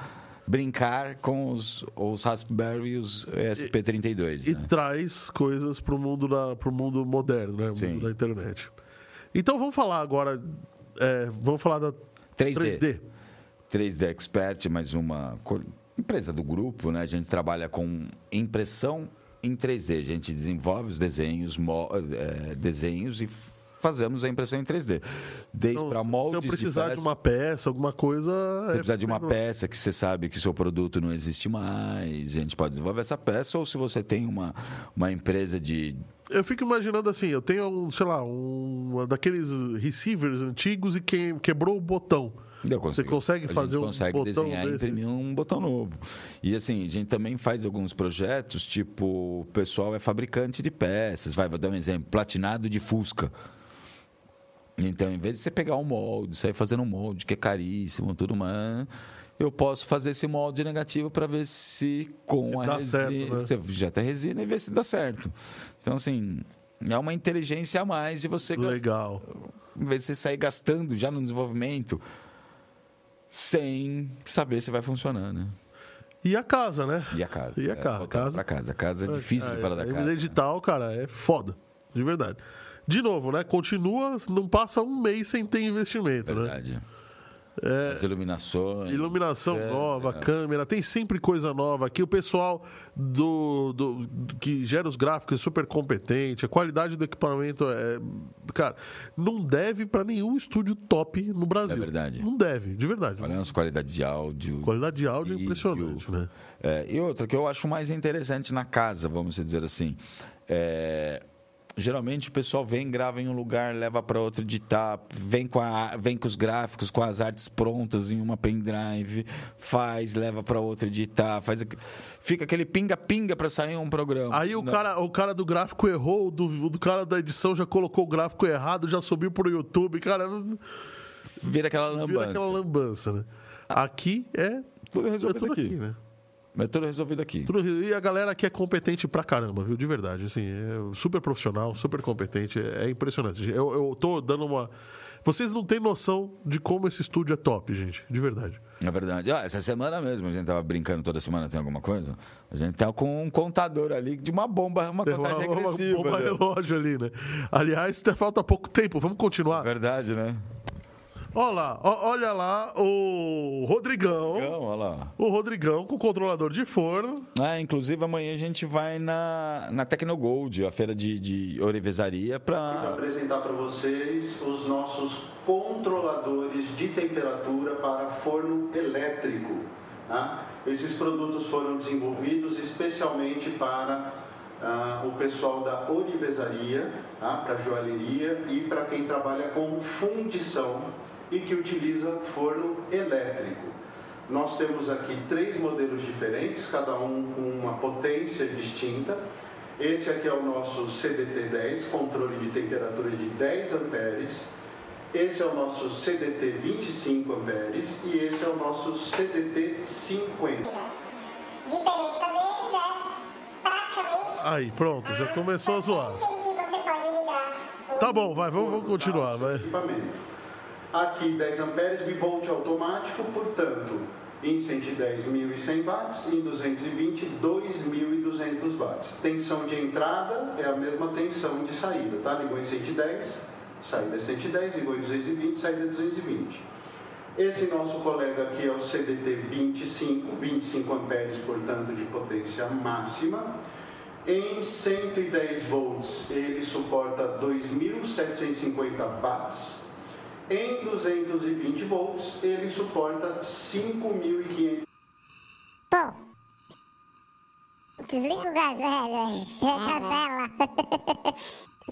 brincar com os, os Raspberry e os SP32. e né? traz coisas pro mundo, da, mundo moderno, né? O Sim. mundo da internet. Então vamos falar agora. é, vamos falar da 3D. 3D. 3D Expert, mais uma empresa do grupo, né? A gente trabalha com impressão em 3D. A gente desenvolve os desenhos, eh, desenhos e fazemos a impressão em 3D. Desde Então, para se moldes eu precisar de, peças- uma peça, alguma coisa. Você é precisa de uma peça que você sabe que seu produto não existe mais, a gente pode desenvolver essa peça, ou se você tem uma, uma empresa de. Eu fico imaginando assim, eu tenho um, sei lá, um daqueles receivers antigos e que, quebrou o botão. Você consegue fazer um consegue botão desenhar e imprimir um botão novo. E assim, a gente também faz alguns projetos, tipo, o pessoal é fabricante de peças, vai, vou dar um exemplo, platinado de Fusca. Então, em vez de você pegar um molde, sair fazendo um molde que é caríssimo, tudo mais, eu posso fazer esse molde negativo para ver se com Se a resina, certo, né? você jeta a resina e ver se dá certo. Então, assim, é uma inteligência a mais de você Legal. em vez de você sair gastando já no desenvolvimento sem saber se vai funcionar, né? E a casa, né? E a casa? E a casa? voltando Casa- pra casa. A casa é difícil de falar da a casa. MD digital, cara, é foda. De verdade. De novo, né? Continua, não passa um mês sem ter investimento, né? Verdade. As iluminações. Iluminação É, nova, é. câmera, tem sempre coisa nova. Aqui o pessoal do, do- do- que gera os gráficos é super competente, a qualidade do equipamento é. Cara, não deve para nenhum estúdio top no Brasil. É verdade. Não deve, de verdade. Olha as qualidades de áudio. Qualidade de áudio é vídeo. impressionante, né? É, e outra que eu acho mais interessante na casa, vamos dizer assim. é, geralmente o pessoal vem, grava em um lugar, leva para outro editar, vem com, a, vem com os gráficos, com as artes prontas em uma pendrive, faz, leva para outro editar, faz, fica aquele pinga-pinga para sair um programa. Aí o Não. cara, o cara do gráfico errou, o do, do cara da edição já colocou o gráfico errado, já subiu pro YouTube. Cara, vira aquela vira lambança. aquela lambança, né? Aqui é, Tudo é resolvido tudo aqui. aqui, né? É tudo resolvido aqui. Tudo- E a galera aqui é competente pra caramba, viu? De verdade. Assim, é super profissional, super competente. É é impressionante. Eu, eu tô dando uma. Vocês não têm noção de como esse estúdio é top, gente. De verdade. É verdade. Ah, essa semana mesmo, a gente tava brincando toda semana, tem alguma coisa? A gente tá com um contador ali de uma bomba, uma Tem contagem uma, agressiva. uma né? relógio ali, né? Aliás, falta pouco tempo. Vamos continuar. Verdade, né? Olha lá, olha lá o Rodrigão. Então, olha lá. O Rodrigão com o controlador de forno. Ah, inclusive amanhã a gente vai na, na Tecnogold, a feira de, de ourivesaria, Vou para apresentar para vocês os nossos controladores de temperatura para forno elétrico. tá? Esses produtos foram desenvolvidos especialmente para ah, o pessoal da ourivesaria, tá? para joalheria e para quem trabalha com fundição e que utiliza forno elétrico. Nós temos aqui três modelos diferentes, cada um com uma potência distinta. Esse aqui é o nosso CDT10, controle de temperatura de 10 amperes. Esse é o nosso CDT 25 amperes e esse é o nosso CDT 50. A diferença deles é praticamente Aí, pronto, já começou a zoar. ligar. o Tá bom, vai, vamos, vamos continuar, vai. equipamento. Aqui 10 amperes bivolt automático, portanto, em 110 1.100 watts, em 220 2.200 watts. Tensão de entrada é a mesma tensão de saída, tá? Ligou em 110, saída é 110, ligou em 220, saída é 220. Esse nosso colega aqui é o CDT 25, 25 amperes, portanto, de potência máxima. Em 110 volts, ele suporta 2.750 watts. Em 220 volts, ele suporta 5.500 Pô, desliga o gás, velho. Cancela.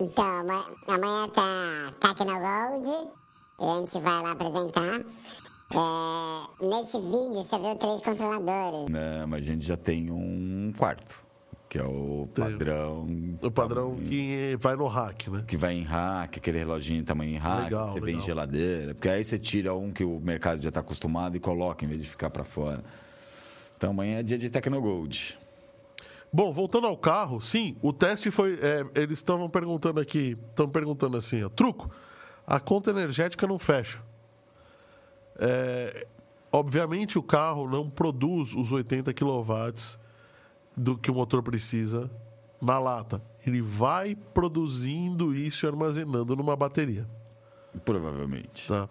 então, ama- amanhã tá Tecnogold e a gente vai lá apresentar. É, nesse vídeo você viu três controladores. Não, mas a gente já tem um quarto. Que é o padrão. O padrão que vai no hack, né? que vai em rack, aquele reloginho tamanho em rack, Legal, que você vê legal. em geladeira. Porque aí você tira um que o mercado já está acostumado e coloca em vez de ficar para fora. Então amanhã é dia de Tecnogold. Bom, voltando ao carro, sim, o teste foi. é, eles estavam perguntando aqui, estão perguntando assim, ó, truco, a conta energética não fecha. É, obviamente o carro não produz os 80 kW do que o motor precisa na lata. Ele vai produzindo isso e armazenando numa bateria. Provavelmente. Tá?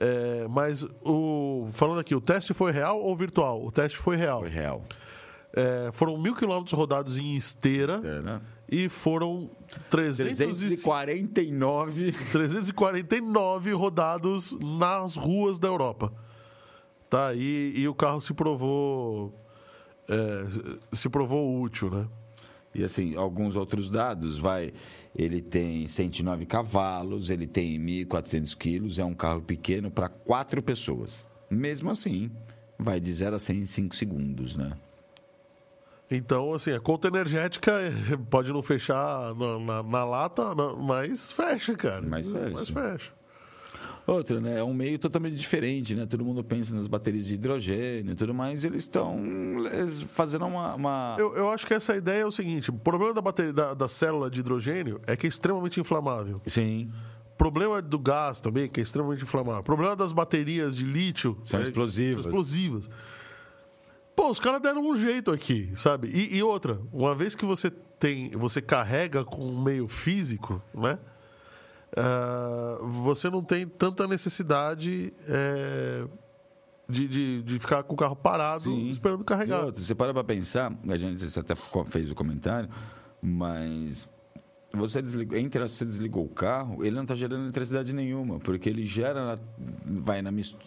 É, mas o falando aqui, o teste foi real ou virtual? O teste foi real. Foi real. É, foram mil quilômetros rodados em esteira É, né? e foram 300 e- 349. 349 rodados nas ruas da Europa. Tá? E, e o carro se provou é, se provou útil, né? E assim, alguns outros dados, vai. Ele tem 109 cavalos, ele tem 1.400 quilos, é um carro pequeno para quatro pessoas. Mesmo assim, vai de 0 a 100 em 5 segundos, né? Então, assim, a conta energética pode não fechar na, na- na lata, mas fecha, cara. Mas fecha. Mas fecha. Outra, né? É um meio totalmente diferente, né? Todo mundo pensa nas baterias de hidrogênio e tudo mais, eles estão fazendo uma. uma- Eu, eu acho que essa ideia é o seguinte: o problema da, bateria, da, da célula de hidrogênio é que é extremamente inflamável. Sim. Problema do gás também, que é extremamente inflamável. Problema das baterias de lítio. São é- explosivas. São explosivas. Pô, os caras deram um jeito aqui, sabe? E, e outra, uma vez que você tem, você carrega com um meio físico, né? Ah, você não tem tanta necessidade é, de, de, de ficar com o carro parado Sim. esperando carregar. outra, você para pra pensar, a gente você até fez o comentário, mas você desligou, entre você desligou o carro, ele não está gerando eletricidade nenhuma, porque ele gera, vai na mistura,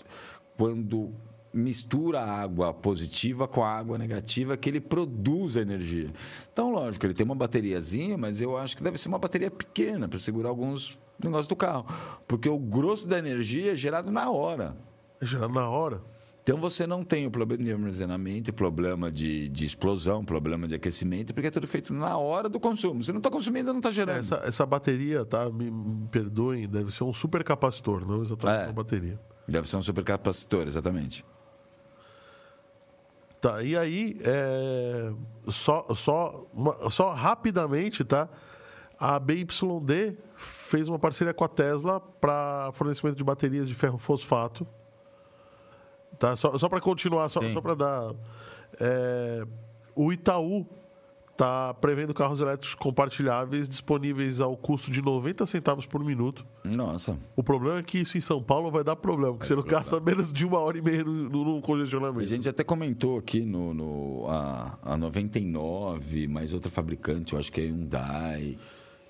quando mistura a água positiva com a água negativa, que ele produz a energia. Então, lógico, ele tem uma bateriazinha, mas eu acho que deve ser uma bateria pequena para segurar alguns negócios do carro, porque o grosso da energia é gerado na hora. Já na hora. Então você não tem o problema de armazenamento, problema de, de explosão, problema de aquecimento, porque é tudo feito na hora do consumo. Você não está consumindo, não está gerando. Essa, essa bateria, tá? Me, me perdoem, deve ser um supercapacitor, não exatamente É. uma bateria. Deve ser um supercapacitor, exatamente. Tá, e aí, é, só, só, só rapidamente, tá? A BYD fez uma parceria com a Tesla para fornecimento de baterias de ferro fosfato. Tá? Só, só para continuar, só, Sim. só para dar. é, o Itaú está prevendo carros elétricos compartilháveis disponíveis ao custo de 90 centavos por minuto. Nossa. O problema é que isso em São Paulo vai dar problema, porque você não gasta menos de uma hora e meia no, no, no A congestionamento. gente até comentou aqui no, no a, a 99, mais outra fabricante, eu acho que é Hyundai.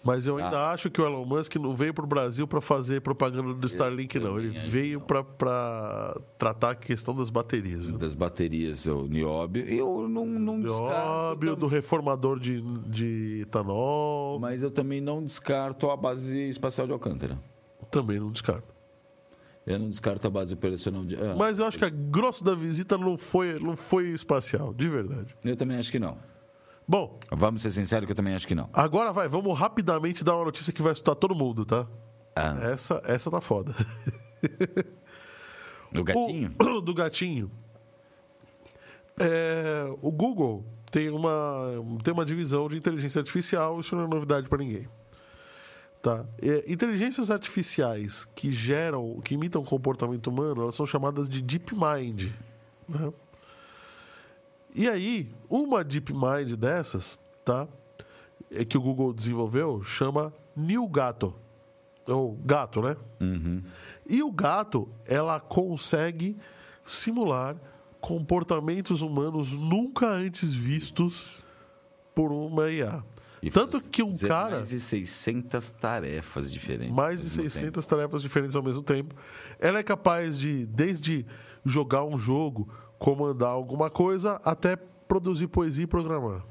Mas eu Ah. ainda acho que o Elon Musk não veio para o Brasil para fazer propaganda do Starlink, não. Ele também acho veio para tratar a questão das baterias. viu? Das baterias, o Nióbio. Eu não, não descarto. Óbvio, do reformador de, de etanol. Mas eu também não descarto a base espacial de Alcântara. Também não descarto. Eu não descarto a base operacional de. ah, Mas eu acho que a grosso da visita não foi, não foi espacial, de verdade. Eu também acho que não. Bom, Vamos ser sinceros que eu também acho que não. agora vai, vamos rapidamente dar uma notícia que vai assustar todo mundo, tá? Ah, Essa, essa tá foda. o gatinho? O, do gatinho. É, o Google tem uma, tem uma divisão de inteligência artificial, isso não é novidade para ninguém. Tá? É, inteligências artificiais que geram, que imitam o comportamento humano, elas são chamadas de Deep Mind. né? E aí, uma Deep Mind dessas, tá? É que o Google desenvolveu, chama New Gato. Ou gato, né? E o gato, ela consegue simular comportamentos humanos nunca antes vistos por uma IA. E Tanto que um cara. Mais de 600 tarefas diferentes. Mais de ao mesmo 600 tarefas diferentes ao mesmo tempo. Ela é capaz de, desde jogar um jogo, comandar alguma coisa, até produzir poesia e programar.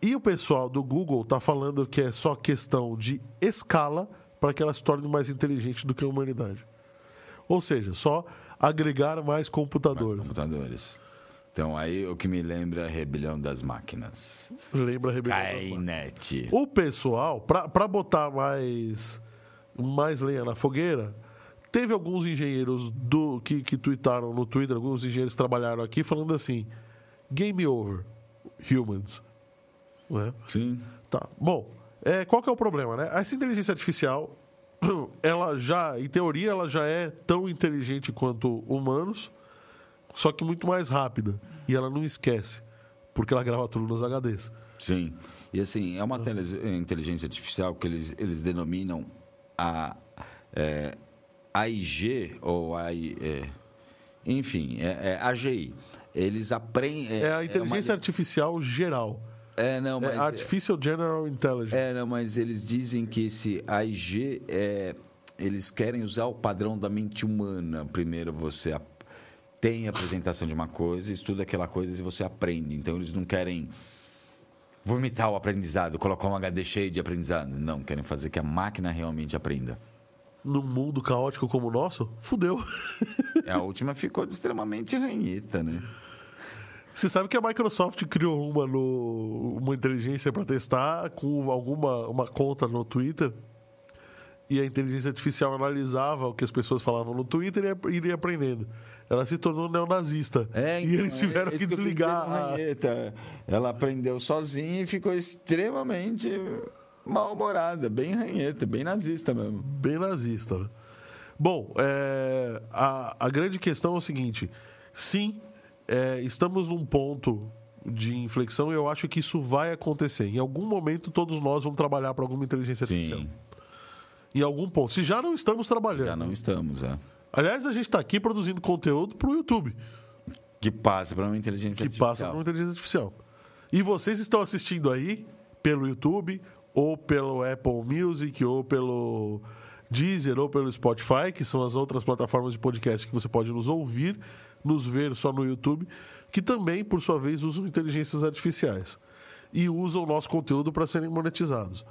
E o pessoal do Google está falando que é só questão de escala para que ela se torne mais inteligente do que a humanidade. Ou seja, só agregar mais computadores. computadores. Então aí o que me lembra a rebelião das máquinas. Lembra a rebelião das máquinas. Skynet. O pessoal, pra botar mais, mais lenha na fogueira, teve alguns engenheiros do que, que tweetaram no Twitter, alguns engenheiros trabalharam aqui falando assim: game over, humans. Né? Sim. Tá. Bom, é, qual que é o problema, né? Essa inteligência artificial, ela já, em teoria, ela já é tão inteligente quanto humanos, só que muito mais rápida. E ela não esquece, porque ela grava tudo nos HDs. Sim. E assim, é uma inteligência artificial que eles, eles denominam a é, AIG ou AI, é, enfim, é, é AGI. Eles aprendem. É a inteligência uma- artificial geral. É, não, mas É Artificial General Intelligence. É, não, mas eles dizem que esse AIG é. Eles querem usar o padrão da mente humana. Primeiro você tem a apresentação de uma coisa, estuda aquela coisa e você aprende. Então eles não querem vomitar o aprendizado, colocar um HD cheio de aprendizado. Não, querem fazer que a máquina realmente aprenda. Num mundo caótico como o nosso, fudeu. A última ficou extremamente ranheta, né? Você sabe que a Microsoft criou uma, no, uma inteligência para testar com alguma uma conta no Twitter e a inteligência artificial analisava o que as pessoas falavam no Twitter e ia- iria aprendendo. Ela se tornou neonazista. É, e então, eles tiveram é que desligar. no a-. Ela aprendeu sozinha e ficou extremamente mal-humorada, bem ranheta, bem nazista mesmo. bem nazista. né? Bom, é, a, a grande questão é o seguinte: sim, é, estamos num ponto de inflexão e eu acho que isso vai acontecer. Em algum momento, todos nós vamos trabalhar para alguma inteligência artificial. Sim, Em algum ponto. Se já não estamos trabalhando. já não estamos, é. Aliás, a gente está aqui produzindo conteúdo para o YouTube, Que passa para uma inteligência que passa artificial. por uma inteligência artificial. E vocês estão assistindo aí pelo YouTube, ou pelo Apple Music, ou pelo Deezer, ou pelo Spotify, que são as outras plataformas de podcast que você pode nos ouvir, nos ver só no YouTube, que também, por sua vez, usam inteligências artificiais e usam o nosso conteúdo para serem monetizados.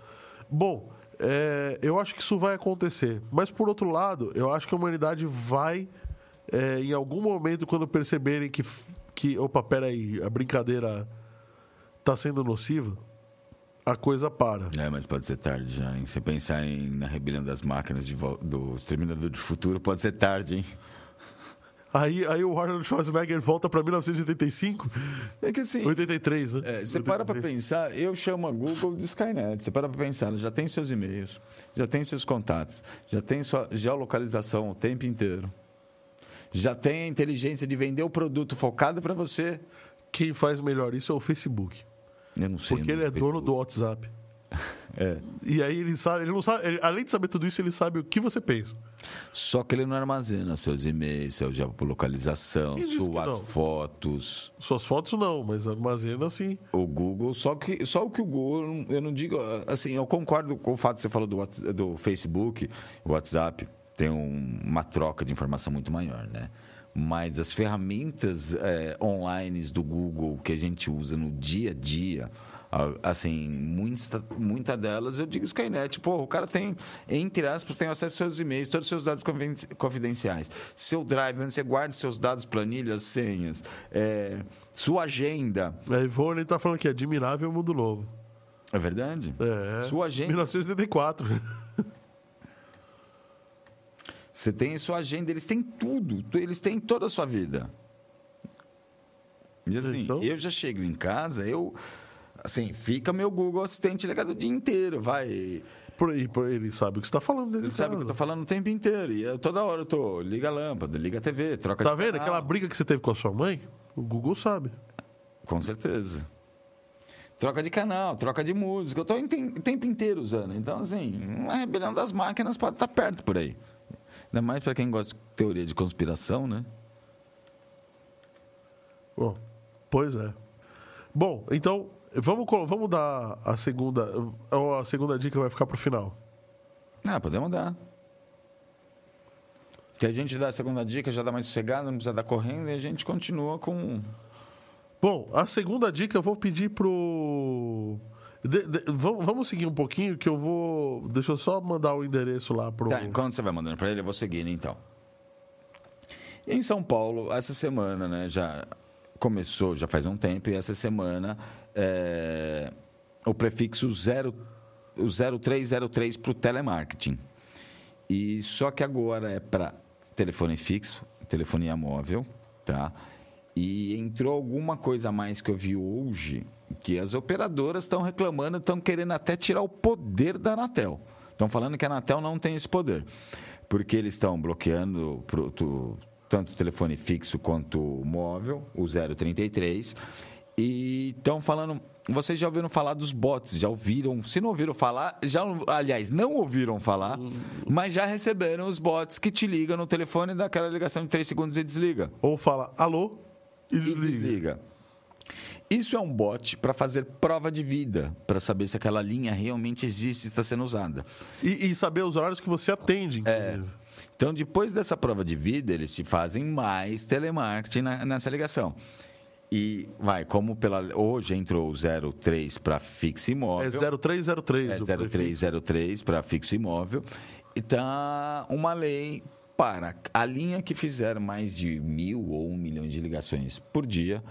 Bom, é, eu acho que isso vai acontecer, mas por outro lado, eu acho que a humanidade vai, é, em algum momento, quando perceberem que, que opa, peraí, a brincadeira está sendo nociva, a coisa para. É, mas pode ser tarde já, hein? Se pensar em, na rebelião das máquinas de do Exterminador do Futuro, pode ser tarde, hein? Aí, aí o Arnold Schwarzenegger volta para 1985, É que assim, 83, né? É, você para para pensar, eu chamo a Google de Skynet. Você para para pensar, ela já tem seus e-mails, já tem seus contatos, já tem sua geolocalização o tempo inteiro. Já tem a inteligência de vender o produto focado para você. Quem faz melhor isso é o Facebook. Eu não sei. Porque ele é dono Facebook. do WhatsApp. É. E aí ele sabe, ele não sabe, ele- além de saber tudo isso, ele sabe o que você pensa. Só que ele não armazena seus e-mails, sua que suas fotos. Suas fotos não, mas armazena sim. O Google, só que só o que o Google, eu não- digo assim, eu concordo com o fato que você falou do, Whats- do Facebook, o WhatsApp tem um- uma troca de informação muito maior, né? Mas as ferramentas é, online do Google que a gente usa no dia a dia, assim, muita, muita delas, eu digo Skynet, pô, o cara tem, entre aspas, tem acesso aos seus e-mails, todos os seus dados confidenciais, seu drive, onde você guarda seus dados, planilhas, senhas, é, sua agenda, A Ivone tá falando que é admirável o mundo novo. é verdade? É. Sua agenda. 1974. Você tem a sua agenda, eles têm tudo. tu- Eles têm toda a sua vida. E assim, Então? eu já chego em casa, eu. Assim, fica meu Google Assistente ligado o dia inteiro, vai. Por aí, por ele sabe o que você tá falando. Ele sabe o que eu tô falando o tempo inteiro. E eu, toda hora eu tô. Liga a lâmpada, liga a TV, troca Tá vendo canal. aquela briga que você teve com a sua mãe? O Google sabe. Com certeza. Troca de canal, troca de música. Eu tô o tem- o tempo inteiro usando. Então, assim, uma rebelião das máquinas pode estar perto por aí. Ainda mais para quem gosta de teoria de conspiração, né? Bom, pois é. Bom, então, vamos, vamos dar a segunda. A segunda dica vai ficar pro final. Ah, podemos dar. Que a gente dá a segunda dica, já dá mais sossegado, não precisa dar correndo e a gente continua com. Bom, a segunda dica eu vou pedir pro. De- de- vamos, seguir um pouquinho que eu vou. Deixa eu só mandar o endereço lá pro. Tá, enquanto você vai mandando para ele, eu vou seguindo então. Em São Paulo, essa semana, né, já começou já faz um tempo e essa semana é, o prefixo 0, o 0303 para o telemarketing. E só que agora é para telefone fixo, telefonia móvel, tá? E entrou alguma coisa a mais que eu vi hoje, que as operadoras estão reclamando, estão querendo até tirar o poder da Anatel. Estão falando que a Anatel não tem esse poder, porque eles estão bloqueando pro, tanto o telefone fixo quanto o móvel, o 033, e estão falando. Vocês já ouviram falar dos bots? Já ouviram? Se não ouviram falar, já, aliás, não ouviram falar, mas já receberam os bots que te ligam no telefone daquela ligação de 3 segundos e desliga. Ou fala alô e E desliga. Isso é um bot para fazer prova de vida, para saber se aquela linha realmente existe e está sendo usada. E, e saber os horários que você atende, inclusive. Então, depois dessa prova de vida, eles te fazem mais telemarketing na- nessa ligação. E vai, como pela hoje entrou o 03 para fixo É, imóvel. 0303. É o prefixo. 0303 para fixo imóvel. E tá uma lei para a linha que fizer mais de mil ou um milhão de ligações por dia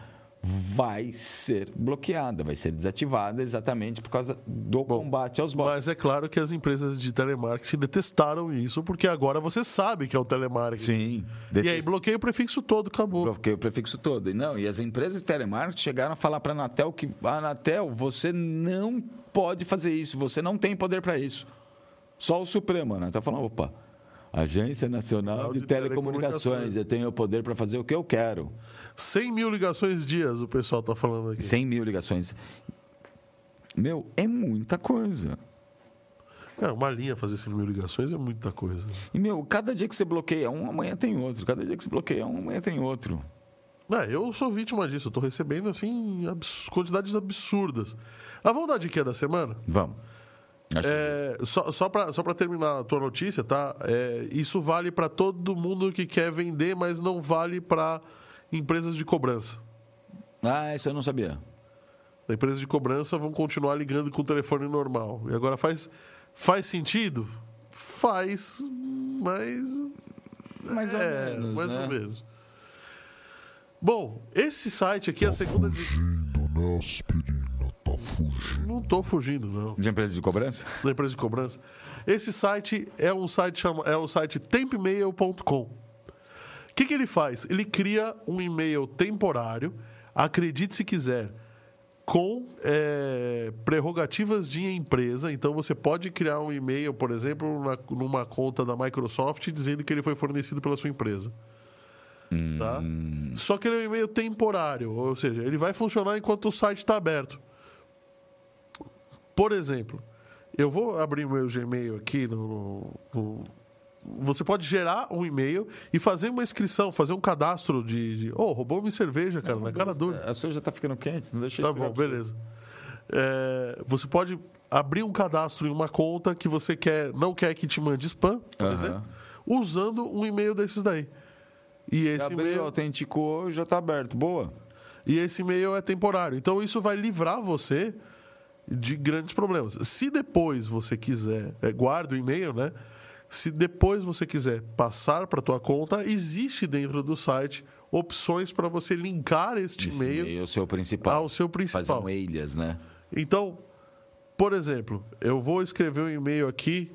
vai ser bloqueada, vai ser desativada exatamente por causa do combate aos bots. Mas é claro que as empresas de telemarketing detestaram isso, porque agora você sabe que é o telemarketing. Sim. E aí bloqueia o prefixo todo, acabou. Bloqueio o prefixo todo. E Não, e as empresas de telemarketing chegaram a falar para a Anatel que, "Ah, Anatel, você não pode fazer isso, você não tem poder para isso. Só o Supremo. A Anatel falou, opa, Agência Nacional de, de Telecomunicações, Telecomunicações. eu tenho o poder para fazer o que eu quero. 100 mil ligações dias, o pessoal tá falando aqui. 100 mil ligações. Meu, é muita coisa. Cara, uma linha fazer 100 mil ligações é muita coisa. E, meu, cada dia que você bloqueia um, amanhã tem outro. Cada dia que você bloqueia um, amanhã tem outro. Ah, eu sou vítima disso, eu tô recebendo, assim, abs- quantidades absurdas. Ah, vamos dar a dica da semana? Vamos. É, só, só, pra, só pra terminar a tua notícia, tá? É, isso vale pra todo mundo que quer vender, mas não vale pra empresas de cobrança. Ah, isso eu não sabia. As empresas de cobrança vão continuar ligando com o telefone normal. E agora faz, faz sentido? Faz, mas. Mais ou é, menos, mais né? ou menos. Bom, esse site aqui é a segunda. Fugindo, né, Tá fugindo. Não tô fugindo, não. De empresa de cobrança? da empresa de cobrança. Esse site é um site chama, é o site tempemail.com. O que, que ele faz? Ele cria um e-mail temporário, acredite se quiser, com é, prerrogativas de empresa. Então você pode criar um e-mail, por exemplo, na- numa conta da Microsoft dizendo que ele foi fornecido pela sua empresa. Tá? Só que ele é um e-mail temporário, ou seja, ele vai funcionar enquanto o site está aberto. Por exemplo, eu vou abrir o meu Gmail aqui no, no- Você pode gerar um e-mail e fazer uma inscrição, fazer um cadastro de. de oh, roubou minha cerveja, cara, na cara dura. A sua já tá ficando quente, não deixa Tá bom, beleza. É, você pode abrir um cadastro em uma conta que você quer, não quer que te mande spam, por Aham. exemplo, usando um e-mail desses daí. E esse Abriu, e-mail, autenticou, já tá aberto. Boa. e esse e-mail é temporário. Então isso vai livrar você de grandes problemas. Se depois você quiser, é, guarda o e-mail, né? Se depois você quiser passar para tua conta, existe dentro do site opções para você linkar este Esse e-mail e-mail é seu principal. ao seu Fazer principal. um alias, né? Então, por exemplo, eu vou escrever um e-mail aqui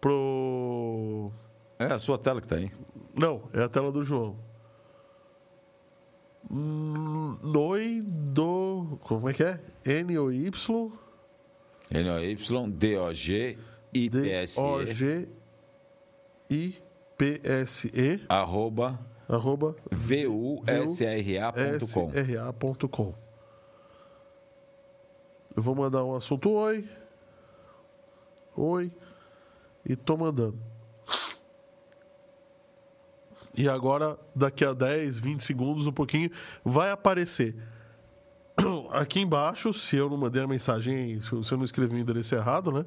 pro. É a sua tela que tá aí. Não, é a tela do João. Hum, Noi do. Como é que é? N-O-Y. N-O-Y-D-O-G I-P-S-E D-O-G-I-P-S-E. arroba Arroba V-U-S-R-A.com. sra.com. Eu vou mandar um assunto oi. Oi. E tô mandando. E agora, daqui a 10, 20 segundos, um pouquinho, vai aparecer aqui embaixo, se eu não mandei a mensagem, se eu se eu não escrevi o endereço errado, né?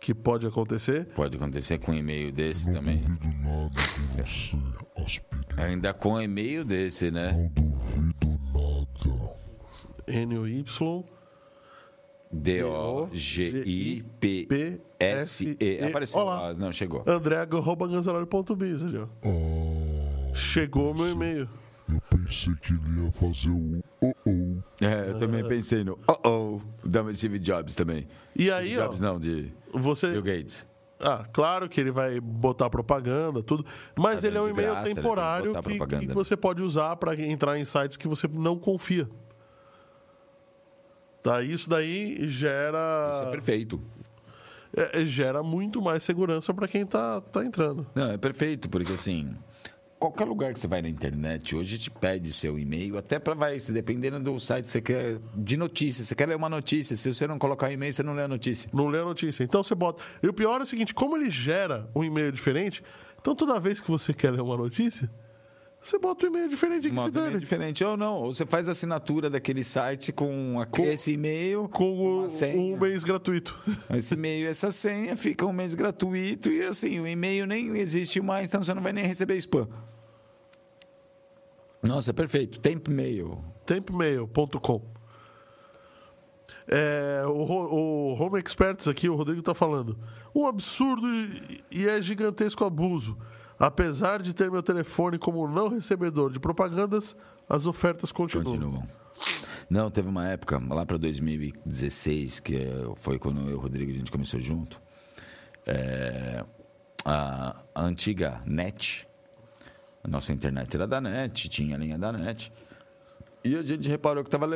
Que pode acontecer. Pode acontecer com um e-mail desse Não também. duvido nada você, aspirina. Ainda com um e-mail desse, né? Não duvido nada. N-O-Y. D-O-G-I-P-S-E. Apareceu Olá. lá. Não, chegou. André.ganzaroli.biz ali, ó. Ah, Chegou meu e-mail. Eu pensei que ele ia fazer o oh oh. É, eu também pensei no oh oh da Steve Jobs também. E aí, Steve Jobs ó, não, de você. Bill Gates. Ah, claro que ele vai botar propaganda, tudo. Mas Tá ele é um e-mail graça, temporário que, que você pode usar para entrar em sites que você não confia. Tá, isso daí gera. Isso é perfeito. é, é, gera muito mais segurança para quem tá, tá entrando. Não, é perfeito, porque assim, qualquer lugar que você vai na internet hoje te pede seu e-mail, até para vai, se dependendo do site que você quer de notícia, você quer ler uma notícia, se você não colocar e-mail, você não lê a notícia. Não lê a notícia. Então você bota. E o pior é o seguinte: como ele gera um e-mail diferente, então toda vez que você quer ler uma notícia, você bota um e-mail diferente que se e-mail dane. diferente ou não, ou você faz a assinatura daquele site com, a- esse e-mail, Com um mês gratuito. esse e-mail, essa senha, fica um mês gratuito e assim, o e-mail nem existe mais, então você não vai nem receber spam. Nossa, perfeito. Tempo e-mail. Tempmail.com. É, o, o Home Experts aqui, o Rodrigo tá falando. Um absurdo e- e é gigantesco abuso. Apesar de ter meu telefone como não recebedor de propagandas, as ofertas continuam. Continuam. Não, teve uma época, lá para 2016, que eh, foi quando eu e o Rodrigo a gente começou junto. é, a, a antiga NET, a nossa internet era da NET, tinha a linha da NET. E a gente reparou que estava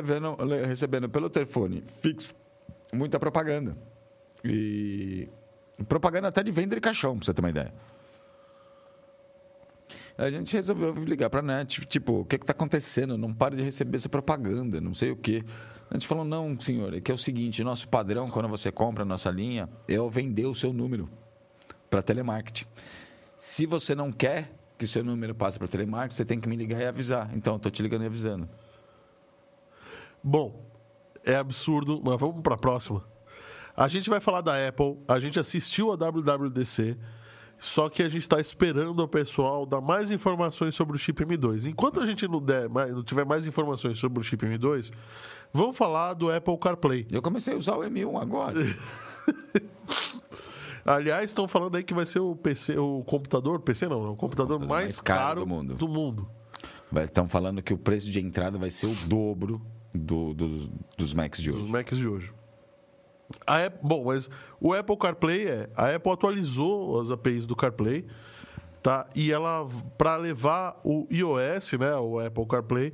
recebendo pelo telefone fixo muita propaganda. E propaganda até de venda de caixão, pra você ter uma ideia. A gente resolveu ligar para a NET, tipo, o que está acontecendo? Não para de receber essa propaganda, não sei o quê. A gente falou, não, senhor, é que é o seguinte, nosso padrão, quando você compra a nossa linha, é eu vender o seu número para telemarketing. Se você não quer que seu número passe para telemarketing, você tem que me ligar e avisar. Então, eu estou te ligando e avisando. Bom, é absurdo, mas vamos para a próxima. A gente vai falar da Apple, a gente assistiu a WWDC, só que a gente está esperando o pessoal dar mais informações sobre o chip M2. Enquanto a gente não, der não tiver mais informações sobre o chip M2, vamos falar do Apple CarPlay. Eu comecei a usar o M1 agora. Aliás, estão falando aí que vai ser o PC, o computador, PC não, é o computador mais, mais caro caro do mundo. do mundo. Estão falando que o preço de entrada vai ser o dobro do- dos- dos Macs de hoje. Macs de hoje. A Apple, bom, mas o Apple CarPlay é. A Apple atualizou as APIs do CarPlay, tá? E ela, para levar o iOS, né, o Apple CarPlay,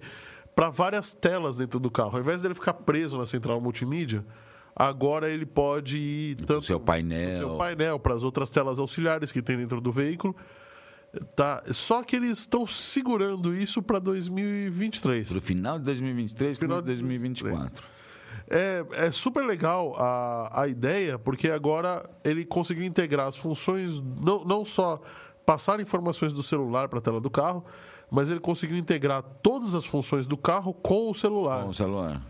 para várias telas dentro do carro. Ao invés dele ficar preso na central multimídia, agora ele pode ir tanto seu painel. seu painel para as outras telas auxiliares que tem dentro do veículo. Tá, só que eles estão segurando isso para 2023. Para o final de 2023 Final para de 2024. É, é super legal a, a ideia, porque agora ele conseguiu integrar as funções, não, não só passar informações do celular para a tela do carro, mas ele conseguiu integrar todas as funções do carro com o celular. Com o celular.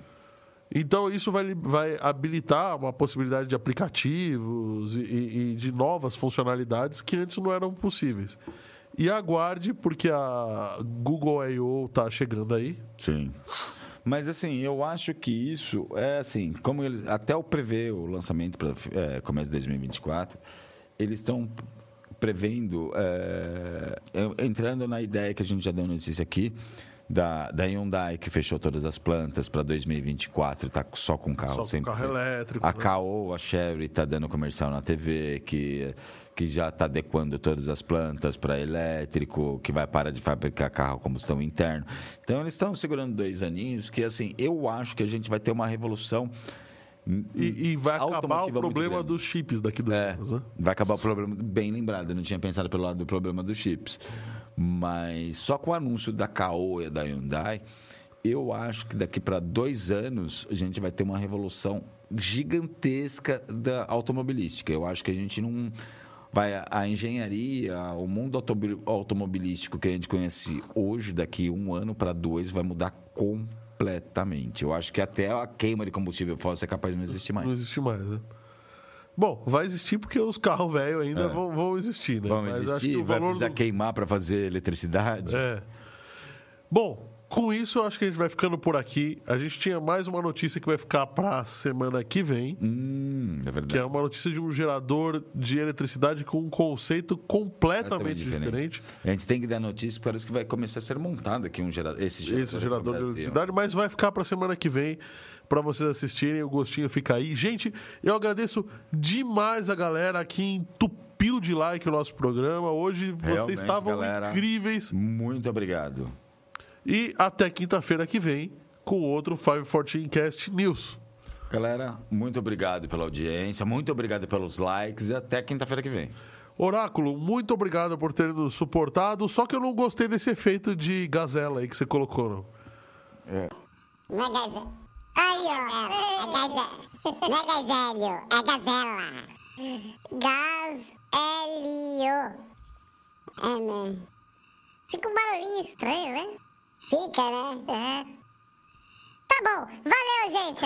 Então isso vai, vai habilitar uma possibilidade de aplicativos e, e- de novas funcionalidades que antes não eram possíveis. E aguarde, porque a Google I.O. está chegando aí. Sim. Mas assim, eu acho que isso é assim, como eles até o prever o lançamento para é, começo de 2024, eles estão prevendo, é, é, entrando na ideia que a gente já deu notícia aqui da, da Hyundai que fechou todas as plantas para 2024, está só com carro Só com 100%. carro elétrico, A né? A Chevy está dando comercial na TV que que já está adequando todas as plantas para elétrico, que vai parar de fabricar carro a combustão interno. Então eles estão segurando dois aninhos, que assim eu acho que a gente vai ter uma revolução E, e vai acabar o problema dos chips daqui do é, anos, né? vai acabar o problema, bem lembrado, eu não tinha pensado pelo lado do problema dos chips. Mas só com o anúncio da Caoa e da Hyundai, eu acho que daqui para dois anos a gente vai ter uma revolução gigantesca da automobilística. Eu acho que a gente não. Vai, a engenharia, o mundo automobilístico que a gente conhece hoje, daqui um ano para dois, vai mudar completamente. Eu acho que até a queima de combustível fóssil é capaz de não existir mais. Não existe mais, né? Bom, vai existir porque os carros velhos ainda vão, vão existir, né? É. Que existir, vai precisar do- queimar para fazer eletricidade. É. Bom, Com isso, eu acho que a gente vai ficando por aqui. A gente tinha mais uma notícia que vai ficar para a semana que vem, Hum, é verdade. que é uma notícia de um gerador de eletricidade com um conceito completamente diferente. A gente tem que dar notícia, parece que vai começar a ser montado aqui um gerador, esse gerador, Esse gerador de eletricidade, mas vai ficar para semana que vem para vocês assistirem. O gostinho fica aí. Gente, eu agradeço demais a galera que entupiu de like o nosso programa. Hoje vocês Realmente, estavam galera. incríveis. Muito obrigado. E até quinta-feira que vem com outro 514 Cast News. Galera, muito obrigado pela audiência, muito obrigado pelos likes e até quinta-feira que vem. Oráculo, muito obrigado por ter nos suportado. Só que eu não gostei desse efeito de gazela aí que você colocou. Não. É gazela. Aí, ó. É, é. Não é gazelho, é gazela. Gazelio. É, né? Fica um barulhinho estranho, né? Fica, né? É. Tá bom. Valeu, gente.